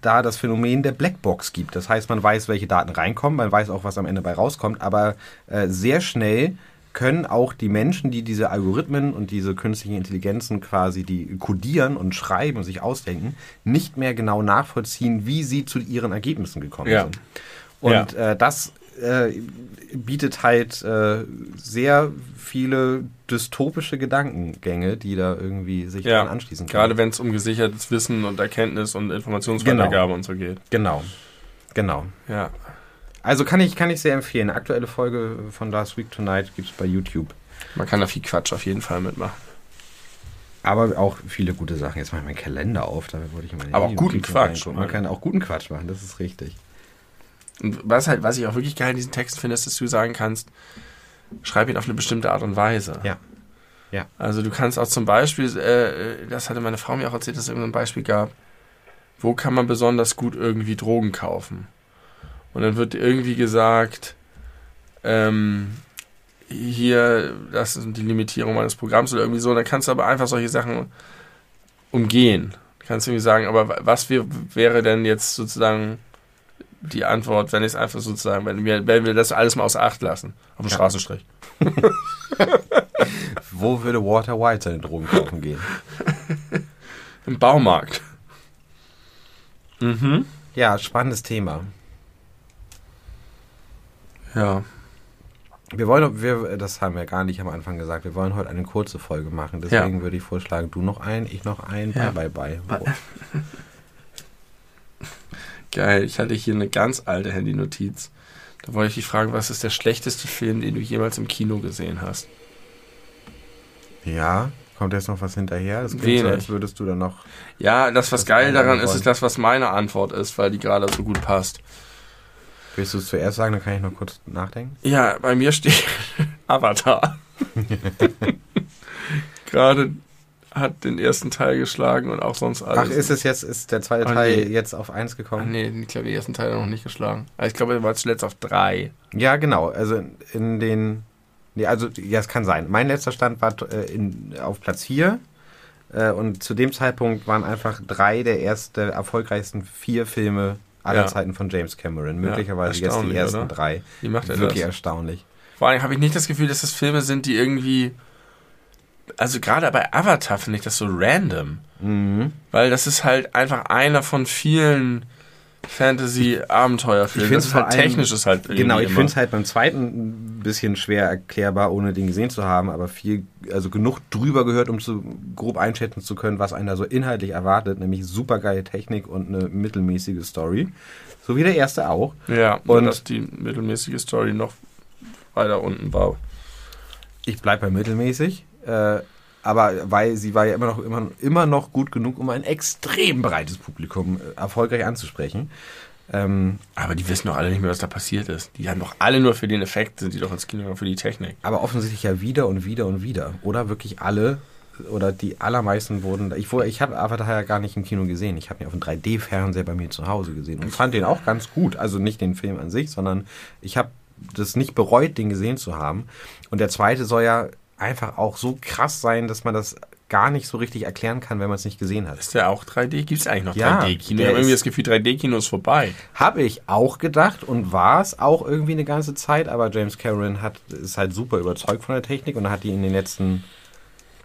da das Phänomen der Blackbox gibt. Das heißt, man weiß, welche Daten reinkommen, man weiß auch, was am Ende bei rauskommt, aber äh, sehr schnell können auch die Menschen, die diese Algorithmen und diese künstlichen Intelligenzen quasi, die codieren und schreiben und sich ausdenken, nicht mehr genau nachvollziehen, wie sie zu ihren Ergebnissen gekommen Ja. sind. Und äh, das äh, bietet halt äh, sehr viele dystopische Gedankengänge, die da irgendwie sich Ja, dran anschließen können. gerade wenn es um gesichertes Wissen und Erkenntnis und Informationsweitergabe und so geht. Genau. Genau. Ja. Also kann ich, kann ich sehr empfehlen. Eine aktuelle Folge von Last Week Tonight gibt es bei YouTube. Man kann da viel Quatsch auf jeden Fall mitmachen. Aber auch viele gute Sachen. Jetzt mache ich meinen Kalender auf, da wollte ich mal Aber auch guten Quatsch. Man kann auch guten Quatsch machen, das ist richtig. Und was halt, was ich auch wirklich geil in diesen Texten finde, ist, dass du sagen kannst, schreib ihn auf eine bestimmte Art und Weise. Ja. Ja. Also du kannst auch zum Beispiel, äh, das hatte meine Frau mir auch erzählt, dass es irgendein Beispiel gab, wo kann man besonders gut irgendwie Drogen kaufen? Und dann wird irgendwie gesagt, ähm, hier, das ist die Limitierung meines Programms oder irgendwie so. Und dann kannst du aber einfach solche Sachen umgehen. Du kannst irgendwie sagen, aber was wär, wäre denn jetzt sozusagen die Antwort, wenn ich es einfach sozusagen, wenn wir, wenn wir das alles mal außer Acht lassen, auf dem ja. Straßenstrich. Wo würde Walter White seine Drogen kaufen gehen? Im Baumarkt. Mhm. Ja, spannendes Thema. Ja. Wir wollen, wir, das haben wir gar nicht am Anfang gesagt, wir wollen heute eine kurze Folge machen. Deswegen ja. würde ich vorschlagen, du noch ein, ich noch ein, ja. bye, bye, bye. Geil, ich hatte hier eine ganz alte Handy-Notiz. Da wollte ich dich fragen, was ist der schlechteste Film, den du jemals im Kino gesehen hast? Ja, kommt jetzt noch was hinterher? Das klingt so, als würdest du dann noch. Ja, das, was geil daran ist, ist das, was meine Antwort ist, weil die gerade so gut passt. Willst du es zuerst sagen, dann kann ich noch kurz nachdenken? Ja, bei mir steht Avatar. gerade hat den ersten Teil geschlagen und auch sonst alles. Ach, ist es jetzt, ist der zweite oh, Teil nee. jetzt auf 1 gekommen? Ach, nee, ich glaube, den ersten Teil noch nicht geschlagen. Also ich glaube, er war zuletzt auf 3. Ja, genau. Also in den. Nee, also, ja, es kann sein. Mein letzter Stand war äh, in, auf Platz 4. Äh, und zu dem Zeitpunkt waren einfach drei der ersten erfolgreichsten vier Filme aller ja. Zeiten von James Cameron. Möglicherweise ja, jetzt die ersten oder? drei. Wie macht er Wirklich das? erstaunlich. Vor allem habe ich nicht das Gefühl, dass das Filme sind, die irgendwie also gerade bei Avatar finde ich das so random. Mhm. Weil das ist halt einfach einer von vielen Fantasy-Abenteuerfilmen. Das ist halt technisch ist halt Genau, ich finde es halt beim zweiten ein bisschen schwer erklärbar, ohne den gesehen zu haben, aber viel, also genug drüber gehört, um zu grob einschätzen zu können, was einen da so inhaltlich erwartet, nämlich supergeile Technik und eine mittelmäßige Story. So wie der erste auch. Ja, und dass die mittelmäßige Story noch weiter unten war. Ich bleibe bei mittelmäßig. Äh, aber weil sie war ja immer noch, immer, immer noch gut genug, um ein extrem breites Publikum äh, erfolgreich anzusprechen. Ähm, aber die wissen doch alle nicht mehr, was da passiert ist. Die haben doch alle nur für den Effekt, sind die doch ins Kino für die Technik. Aber offensichtlich ja wieder und wieder und wieder. Oder wirklich alle, oder die allermeisten wurden. Ich, ich habe Avatar ja gar nicht im Kino gesehen. Ich habe ihn auf einem 3D-Fernseher bei mir zu Hause gesehen und fand den auch ganz gut. Also nicht den Film an sich, sondern ich habe das nicht bereut, den gesehen zu haben. Und der zweite soll ja einfach auch so krass sein, dass man das gar nicht so richtig erklären kann, wenn man es nicht gesehen hat. Ist der auch 3D? Gibt es eigentlich noch ja, 3D-Kino? Ich habe irgendwie das Gefühl, 3D-Kino ist vorbei. Habe ich auch gedacht und war es auch irgendwie eine ganze Zeit, aber James Cameron hat, ist halt super überzeugt von der Technik und hat die in den letzten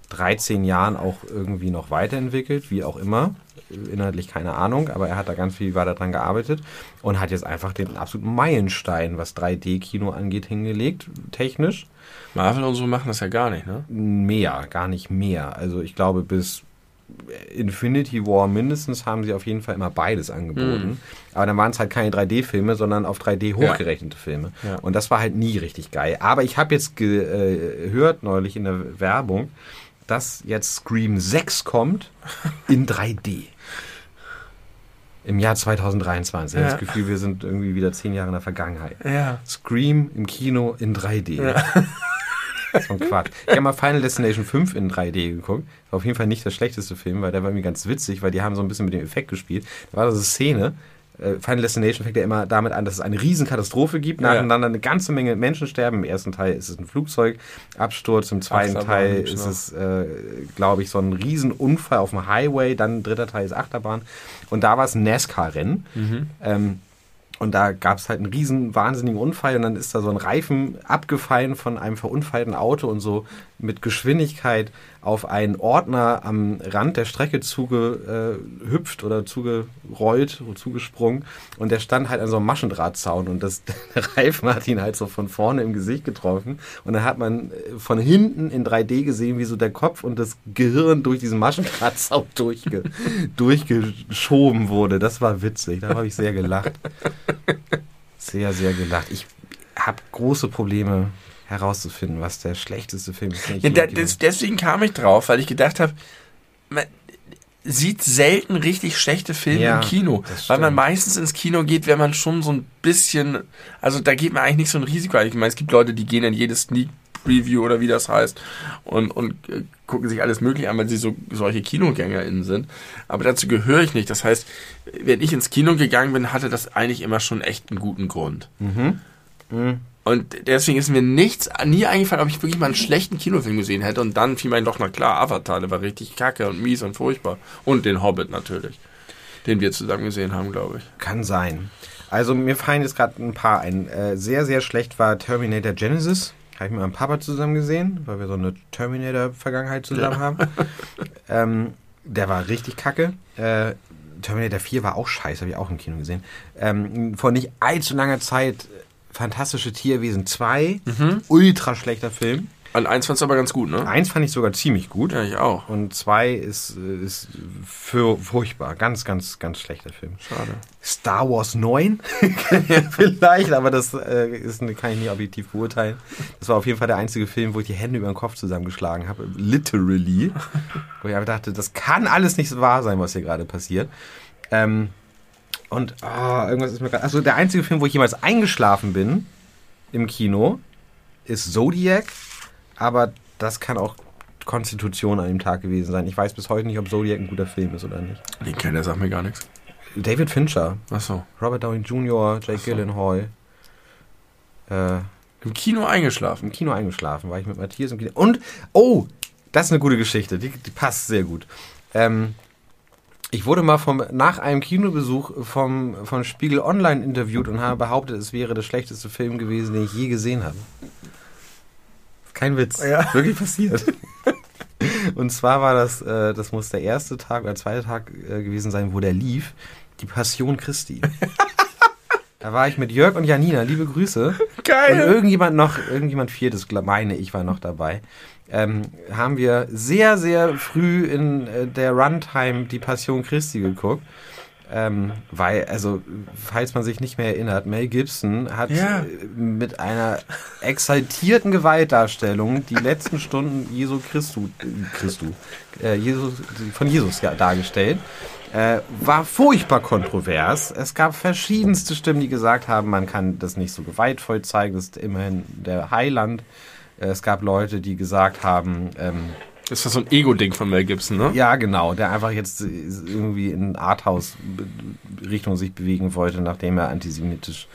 13 Jahren auch irgendwie noch weiterentwickelt, wie auch immer. Inhaltlich keine Ahnung, aber er hat da ganz viel weiter dran gearbeitet und hat jetzt einfach den absoluten Meilenstein, was 3D-Kino angeht, hingelegt, technisch. Marvel und so machen das ja gar nicht, ne? Mehr, gar nicht mehr. Also ich glaube, bis Infinity War mindestens haben sie auf jeden Fall immer beides angeboten. Mhm. Aber dann waren es halt keine 3D-Filme, sondern auf 3D hochgerechnete ja. Filme. Ja. Und das war halt nie richtig geil. Aber ich habe jetzt gehört äh, neulich in der Werbung, dass jetzt Scream 6 kommt in 3D. Im Jahr 2023. Ja. Ich habe das Gefühl, wir sind irgendwie wieder zehn Jahre in der Vergangenheit. Ja. Scream im Kino in 3D. Ja. So ein Quatsch. Ich habe mal Final Destination 5 in 3D geguckt. War auf jeden Fall nicht der schlechteste Film, weil der war irgendwie ganz witzig, weil die haben so ein bisschen mit dem Effekt gespielt. Da war das eine Szene, Final Destination fängt ja immer damit an, dass es eine Riesenkatastrophe gibt, nacheinander eine ganze Menge Menschen sterben. Im ersten Teil ist es ein Flugzeugabsturz, im zweiten Achterbahn Teil ist genau. es, äh, glaube ich, so ein Riesenunfall auf dem Highway, dann dritter Teil ist Achterbahn. Und da war es ein NASCAR-Rennen. Mhm. Ähm, und da gab es halt einen riesen wahnsinnigen Unfall und dann ist da so ein Reifen abgefallen von einem verunfallten Auto und so mit Geschwindigkeit auf einen Ordner am Rand der Strecke zugehüpft oder zugerollt oder zugesprungen und der stand halt an so einem Maschendrahtzaun und das, der Reifen hat ihn halt so von vorne im Gesicht getroffen und dann hat man von hinten in 3D gesehen, wie so der Kopf und das Gehirn durch diesen Maschendrahtzaun durchge, durchgeschoben wurde. Das war witzig, da habe ich sehr gelacht. Sehr, sehr gelacht. Ich habe große Probleme herauszufinden, was der schlechteste Film ist. Ja, da, das, deswegen kam ich drauf, weil ich gedacht habe, sieht selten richtig schlechte Filme Ja, im Kino, weil man meistens ins Kino geht, wenn man schon so ein bisschen, also da geht man eigentlich nicht so ein Risiko ein. Ich meine, es gibt Leute, die gehen in jedes Sneak Preview oder wie das heißt und, und äh, gucken sich alles mögliche an, weil sie so solche KinogängerInnen sind. Aber dazu gehöre ich nicht. Das heißt, wenn ich ins Kino gegangen bin, hatte das eigentlich immer schon echt einen guten Grund. Und deswegen ist mir nichts, nie eingefallen, ob ich wirklich mal einen schlechten Kinofilm gesehen hätte. Und dann fiel mir doch, na klar, Avatar, der war richtig kacke und mies und furchtbar. Und den Hobbit natürlich. Den wir zusammen gesehen haben, glaube ich. Kann sein. Also mir fallen jetzt gerade ein paar ein. Äh, sehr, sehr schlecht war Terminator Genesis. Habe ich mit meinem Papa zusammen gesehen, weil wir so eine Terminator-Vergangenheit zusammen haben. Ähm, der war richtig kacke. Äh, Terminator 4 war auch scheiße, habe ich auch im Kino gesehen. Ähm, vor nicht allzu langer Zeit Fantastische Tierwesen 2. Ultra schlechter Film. An eins fandst du aber ganz gut, ne? Eins fand ich sogar ziemlich gut. Ja, ich auch. Und zwei ist, äh, ist für, furchtbar. Ganz, ganz, ganz schlechter Film. Schade. Star Wars 9 vielleicht, aber das äh, ist, kann ich nicht objektiv beurteilen. Das war auf jeden Fall der einzige Film, wo ich die Hände über den Kopf zusammengeschlagen habe. Literally. Wo ich einfach dachte, das kann alles nicht wahr sein, was hier gerade passiert. Ähm, und ah, irgendwas ist mir gerade. Also der einzige Film, wo ich jemals eingeschlafen bin im Kino, ist Zodiac. Aber das kann auch Konstitution an dem Tag gewesen sein. Ich weiß bis heute nicht, ob Zodiac ein guter Film ist oder nicht. Den kennt der sagt mir gar nichts. David Fincher. Achso. Robert Downey Jr., Jake Ach so. Gyllenhaal. Äh, Im Kino eingeschlafen. Im Kino eingeschlafen, war ich mit Matthias im Kino. Und, oh, das ist eine gute Geschichte, die, die passt sehr gut. Ähm, ich wurde mal vom, nach einem Kinobesuch vom, vom Spiegel Online interviewt und habe behauptet, es wäre der schlechteste Film gewesen, den ich je gesehen habe. Kein Witz. Ja. Wirklich passiert. Und zwar war das, äh, das muss der erste Tag oder zweite Tag äh, gewesen sein, wo der lief, die Passion Christi. da war ich mit Jörg und Janina, liebe Grüße. Und Geil! irgendjemand noch, irgendjemand viertes, meine ich, war noch dabei. Ähm, haben wir sehr, sehr früh in äh, der Runtime die Passion Christi geguckt. Ähm, weil, also, falls man sich nicht mehr erinnert, Mel Gibson hat Ja. äh, mit einer exaltierten Gewaltdarstellung die letzten Stunden Jesu Christu, Christu, äh, Jesus, von Jesus dargestellt. Äh, war furchtbar kontrovers. Es gab verschiedenste Stimmen, die gesagt haben, man kann das nicht so gewaltvoll zeigen, das ist immerhin der Heiland. Äh, Es gab Leute, die gesagt haben, ähm, Das war so ein Ego-Ding von Mel Gibson, ne? ja, genau, der einfach jetzt äh, irgendwie in Arthouse-Richtung sich bewegen wollte, nachdem er antisemitisch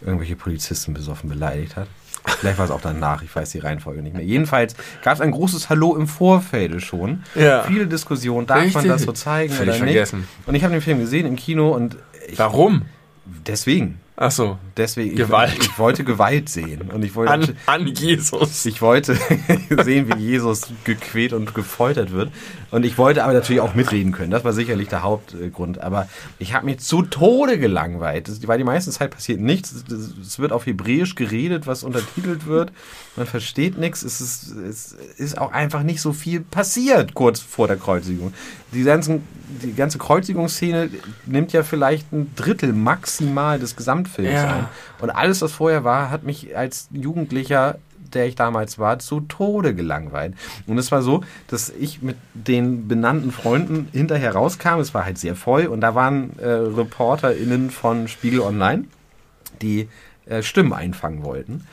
irgendwelche Polizisten besoffen beleidigt hat. Vielleicht war es auch danach, ich weiß die Reihenfolge nicht mehr. Jedenfalls gab es ein großes Hallo im Vorfeld schon. Ja. Viele Diskussionen, darf man Richtig. das so zeigen Völlig oder nicht? vergessen. Und ich habe den Film gesehen im Kino und ich, Warum? deswegen. Achso. Deswegen, Gewalt. Ich, ich wollte Gewalt sehen. Und ich wollte, An, an Jesus. ich wollte sehen, wie Jesus gequält und gefoltert wird. Und ich wollte aber natürlich auch mitreden können. Das war sicherlich der Hauptgrund. Aber ich habe mich zu Tode gelangweilt. Das, weil die meiste Zeit passiert nichts. Es- Es wird auf Hebräisch geredet, was untertitelt wird. Man versteht nichts. Es ist, es ist auch einfach nicht so viel passiert kurz vor der Kreuzigung. Die, ganzen, die ganze Kreuzigungsszene nimmt ja vielleicht ein Drittel maximal des Gesamtfilms Ja. ein. Und alles, was vorher war, hat mich als Jugendlicher, der ich damals war, zu Tode gelangweilt. Und es war so, dass ich mit den benannten Freunden hinterher rauskam. Es war halt sehr voll und da waren äh, ReporterInnen von Spiegel Online, die äh, Stimmen einfangen wollten.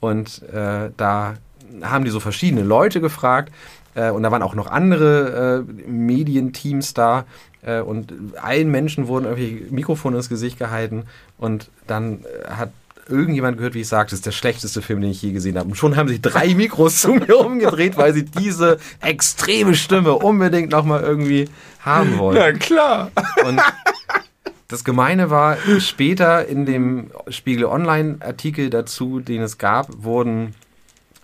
Und äh, da haben die so verschiedene Leute gefragt. Äh, und da waren auch noch andere äh, Medienteams da. Äh, und allen Menschen wurden irgendwelche Mikrofone ins Gesicht gehalten. Und dann äh, hat irgendjemand gehört, wie ich sagte, das ist der schlechteste Film, den ich je gesehen habe. Und schon haben sich drei Mikros zu mir umgedreht, weil sie diese extreme Stimme unbedingt nochmal irgendwie haben wollten. Ja, klar. Und das Gemeine war, später in dem Spiegel Online-Artikel dazu, den es gab, wurden,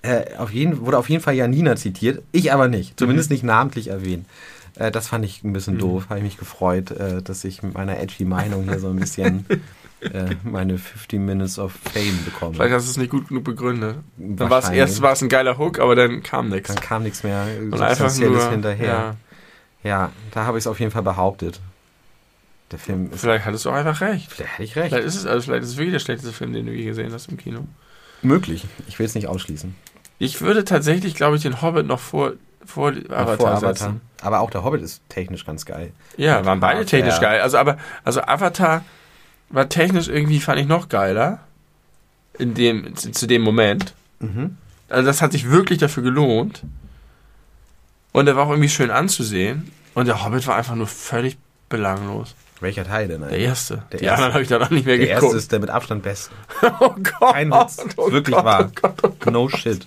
äh, auf jeden, wurde auf jeden Fall Janina zitiert, ich aber nicht, zumindest nicht namentlich erwähnt. Äh, das fand ich ein bisschen doof, habe ich mich gefreut, äh, dass ich mit meiner edgy Meinung hier so ein bisschen äh, meine 15 Minutes of Fame bekomme. Vielleicht hast du es nicht gut genug begründet. Dann war es erst war's ein geiler Hook, aber dann kam nichts. Dann kam nichts mehr Und einfach nur, hinterher. ja, Ja, da habe ich es auf jeden Fall behauptet. Der Film ist. vielleicht hattest du auch einfach recht. Vielleicht hätte ich recht. Vielleicht ist es, also vielleicht ist es wirklich der schlechteste Film, den du je gesehen hast im Kino. Möglich. Ich will es nicht ausschließen. Ich würde tatsächlich, glaube ich, den Hobbit noch vor vor Avatar, vor Avatar. setzen. Aber auch der Hobbit ist technisch ganz geil. Ja, waren beide technisch ja. geil. Also, aber, also Avatar war technisch irgendwie, fand ich noch geiler. In dem, zu, dem Moment. Mhm. Also, das hat sich wirklich dafür gelohnt. Und er war auch irgendwie schön anzusehen. Und der Hobbit war einfach nur völlig belanglos. Welcher Teil denn Der eigentlich? erste. Der Die erste. anderen habe ich dann auch nicht mehr Der erste geguckt. ist der mit Abstand beste. oh Gott. Kein Witz. Oh Wirklich Gott, wahr. Oh Gott, oh Gott. No shit.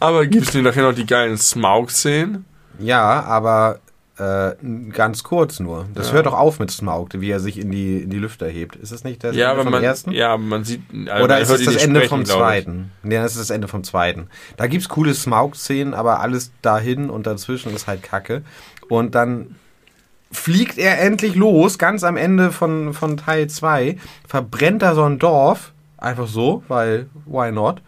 Aber gibst du nachher noch die geilen Smaug-Szenen? Ja, aber äh, ganz kurz nur. Das Ja. hört doch auf mit Smaug, wie er sich in die, in die Lüfte hebt. Ist das nicht das Ja, Ende vom man, ersten? ja, man sieht. also Oder man ist es das Ende sprechen, vom zweiten? Nee, das ist das Ende vom zweiten. Da gibt's coole Smaug-Szenen, aber alles dahin und dazwischen ist halt Kacke. Und dann fliegt er endlich los, ganz am Ende von, von Teil 2, verbrennt da so ein Dorf, einfach so, weil why not?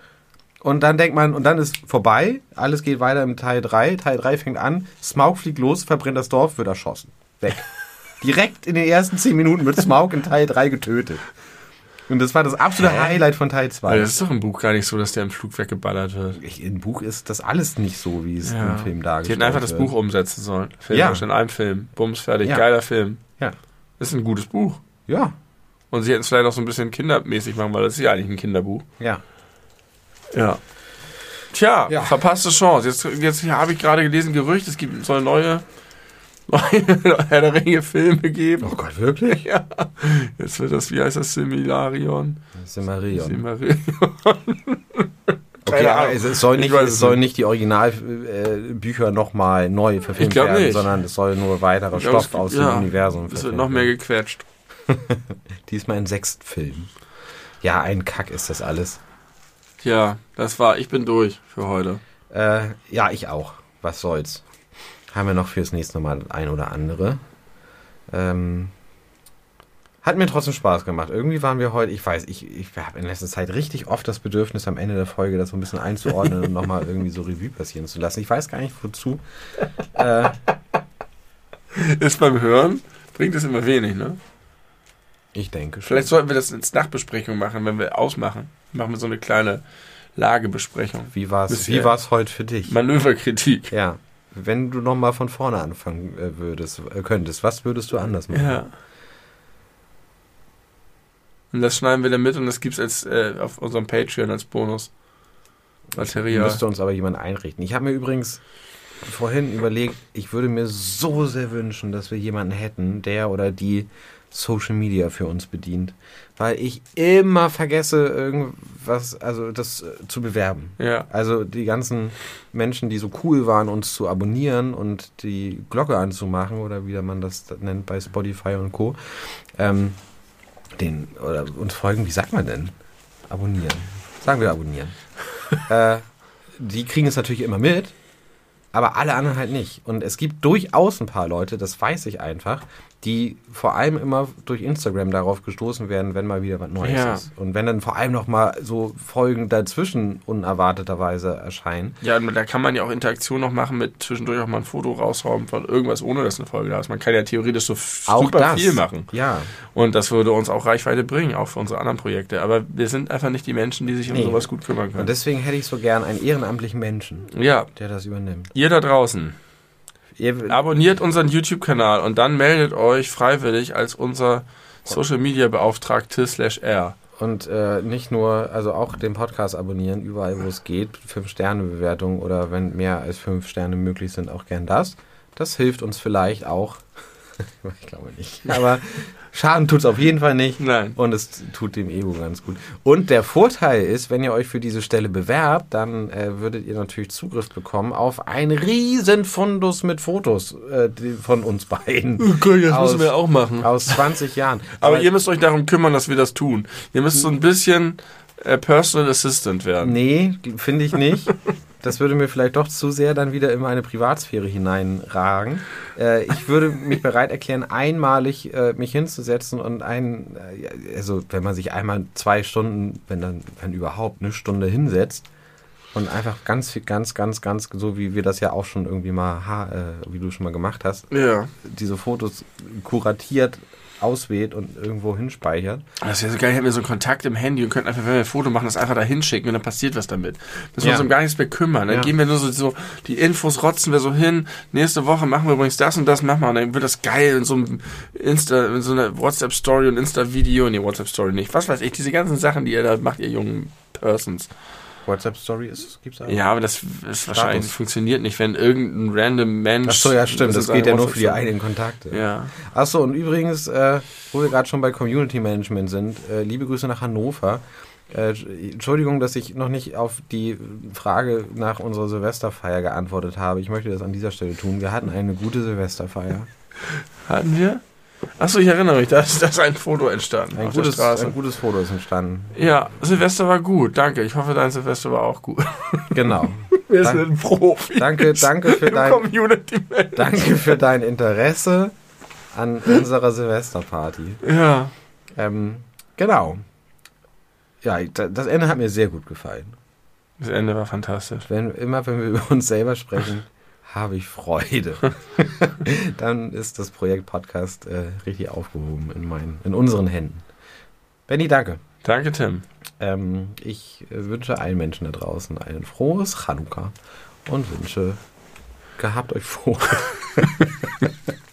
Und dann denkt man, und dann ist vorbei, alles geht weiter im Teil 3. Teil 3 fängt an, Smaug fliegt los, verbrennt das Dorf, wird erschossen. Weg. Direkt in den ersten 10 Minuten wird Smaug in Teil 3 getötet. Und das war das absolute Hä? Highlight von Teil Aber 2. das ist doch im Buch gar nicht so, dass der im Flug weggeballert wird. Ich, Im Buch ist das alles nicht so, wie es im Film Die dargestellt hätten einfach das wird. Buch umsetzen sollen. Film Ja. in einem Film. Bums, fertig. Ja. Geiler Film. Ja. Das ist ein gutes Buch. Ja, Und sie hätten es vielleicht auch so ein bisschen kindermäßig machen, weil das ist ja eigentlich ein Kinderbuch. ja. Ja. Tja, Ja. verpasste Chance. Jetzt, jetzt habe ich gerade gelesen, Gerücht, es gibt, soll neue, neue Herr der Ringe Filme geben. Oh Gott, wirklich? Ja. Jetzt wird das, wie heißt das, Similarion? Silmarillion. Simarion. Okay, aber es, soll Ich nicht, es soll nicht. die Originalbücher nochmal neu verfilmt werden, nicht. sondern es soll nur weiterer glaub, Stoff aus ja, dem Universum Es wird noch mehr gequetscht. Diesmal in sechs Filmen. Ja, ein Kack ist das alles. Ja, das war, ich bin durch für heute. Äh, ja, ich auch. Was soll's. Haben wir noch fürs nächste Mal ein oder andere. Ähm, hat mir trotzdem Spaß gemacht. Irgendwie waren wir heute, ich weiß, ich, ich habe in letzter Zeit richtig oft das Bedürfnis, am Ende der Folge das so ein bisschen einzuordnen und nochmal irgendwie so Revue passieren zu lassen. Ich weiß gar nicht, wozu. Äh, Ist beim Hören, bringt es immer wenig, ne? Ich denke schon. Vielleicht sollten wir das ins Nachbesprechung machen, wenn wir ausmachen. Machen wir so eine kleine Lagebesprechung. Wie war's, Bis wie war's heute für dich? Manöverkritik. Ja. Wenn du nochmal von vorne anfangen äh, würdest, äh, könntest, was würdest du anders machen? Ja. Und das schneiden wir dann mit und das gibt's als äh, auf unserem Patreon als Bonus. Material. Müsste uns aber jemand einrichten. Ich habe mir übrigens vorhin überlegt, ich würde mir so sehr wünschen, dass wir jemanden hätten, der oder die Social Media für uns bedient. Weil ich immer vergesse, irgendwas, also das äh, zu bewerben. Ja. Also die ganzen Menschen, die so cool waren, uns zu abonnieren und die Glocke anzumachen oder wie man das nennt bei Spotify und Co. Ähm, den, oder uns folgen, wie sagt man denn? Abonnieren. Sagen wir abonnieren. äh, die kriegen es natürlich immer mit, aber alle anderen halt nicht. Und es gibt durchaus ein paar Leute, das weiß ich einfach, die vor allem immer durch Instagram darauf gestoßen werden, wenn mal wieder was Neues Ja. ist. Und wenn dann vor allem noch mal so Folgen dazwischen unerwarteterweise erscheinen. Ja, da kann man ja auch Interaktion noch machen mit zwischendurch auch mal ein Foto rausrauben von irgendwas, ohne dass eine Folge da ist. Man kann ja theoretisch so Auch super das. viel machen. Ja. Und das würde uns auch Reichweite bringen, auch für unsere anderen Projekte. Aber wir sind einfach nicht die Menschen, die sich um Nee. sowas gut kümmern können. Und deswegen hätte ich so gern einen ehrenamtlichen Menschen, ja, der das übernimmt. ihr da draußen, abonniert unseren YouTube-Kanal und dann meldet euch freiwillig als unser Social Media Beauftragte slash R. Und äh, nicht nur, also auch den Podcast abonnieren, überall wo es geht. Fünf Sterne Bewertung oder wenn mehr als fünf Sterne möglich sind, auch gern das. Das hilft uns vielleicht auch. ich glaube nicht. Aber Schaden tut es auf jeden Fall nicht. Nein. Und es tut dem Ego ganz gut. Und der Vorteil ist, wenn ihr euch für diese Stelle bewerbt, dann äh, würdet ihr natürlich Zugriff bekommen auf einen riesen Fundus mit Fotos äh, von uns beiden. Okay, das Aus- müssen wir auch machen. Aus 20 Jahren. Aber ihr müsst euch darum kümmern, dass wir das tun. Ihr müsst so ein bisschen äh, Personal Assistant werden. Nee, finde ich nicht. Das würde mir vielleicht doch zu sehr dann wieder in meine Privatsphäre hineinragen. Äh, ich würde mich bereit erklären, einmalig äh, mich hinzusetzen und ein, äh, also wenn man sich einmal zwei Stunden, wenn dann, wenn überhaupt eine Stunde hinsetzt und einfach ganz, ganz, ganz, ganz, so wie wir das ja auch schon irgendwie mal, äh, wie du schon mal gemacht hast, Ja. diese Fotos kuratiert auswählt und irgendwo hinspeichert. Das wäre so geil, hätten wir so einen Kontakt im Handy und könnten einfach, wenn wir ein Foto machen, das einfach da hinschicken und dann passiert was damit. Müssen wir Ja. uns um gar nichts mehr kümmern. Dann Ja. geben wir nur so, so, die Infos rotzen wir so hin. Nächste Woche machen wir übrigens das und das, machen wir. Und dann wird das geil in so einem Insta, in so einer WhatsApp-Story und Insta-Video. Nee, WhatsApp-Story nicht. Was weiß ich, diese ganzen Sachen, die ihr da macht, ihr jungen Persons. WhatsApp-Story ist es, gibt's auch. Ja, aber das ist wahrscheinlich funktioniert nicht, wenn irgendein random Mensch. Ach so, ja, stimmt. Das geht ja nur für die eigenen Kontakte. Ja. Achso, und übrigens, äh, wo wir gerade schon bei Community Management sind, äh, liebe Grüße nach Hannover. Äh, Entschuldigung, dass ich noch nicht auf die Frage nach unserer Silvesterfeier geantwortet habe. Ich möchte das an dieser Stelle tun. Wir hatten eine gute Silvesterfeier. Hatten wir? Achso, ich erinnere mich, da ist, da ist ein Foto entstanden Ein, auf der gutes, Straße. ein gutes Foto ist entstanden. Ja, Silvester war gut, danke. Ich hoffe, dein Silvester war auch gut. Genau. Wir Dank- sind Profis. Danke, danke für dein, Community Management. danke für dein Interesse an unserer Silvesterparty. Ja. Ähm, genau. Ja, da- das Ende hat mir sehr gut gefallen. Das Ende war fantastisch. Wenn, immer wenn wir über uns selber sprechen, habe ich Freude. Dann ist das Projekt Podcast äh, richtig aufgehoben in, meinen, in unseren Händen. Benny, danke. Danke, Tim. Ähm, ich äh, wünsche allen Menschen da draußen ein frohes Chanukka und wünsche, gehabt euch vor.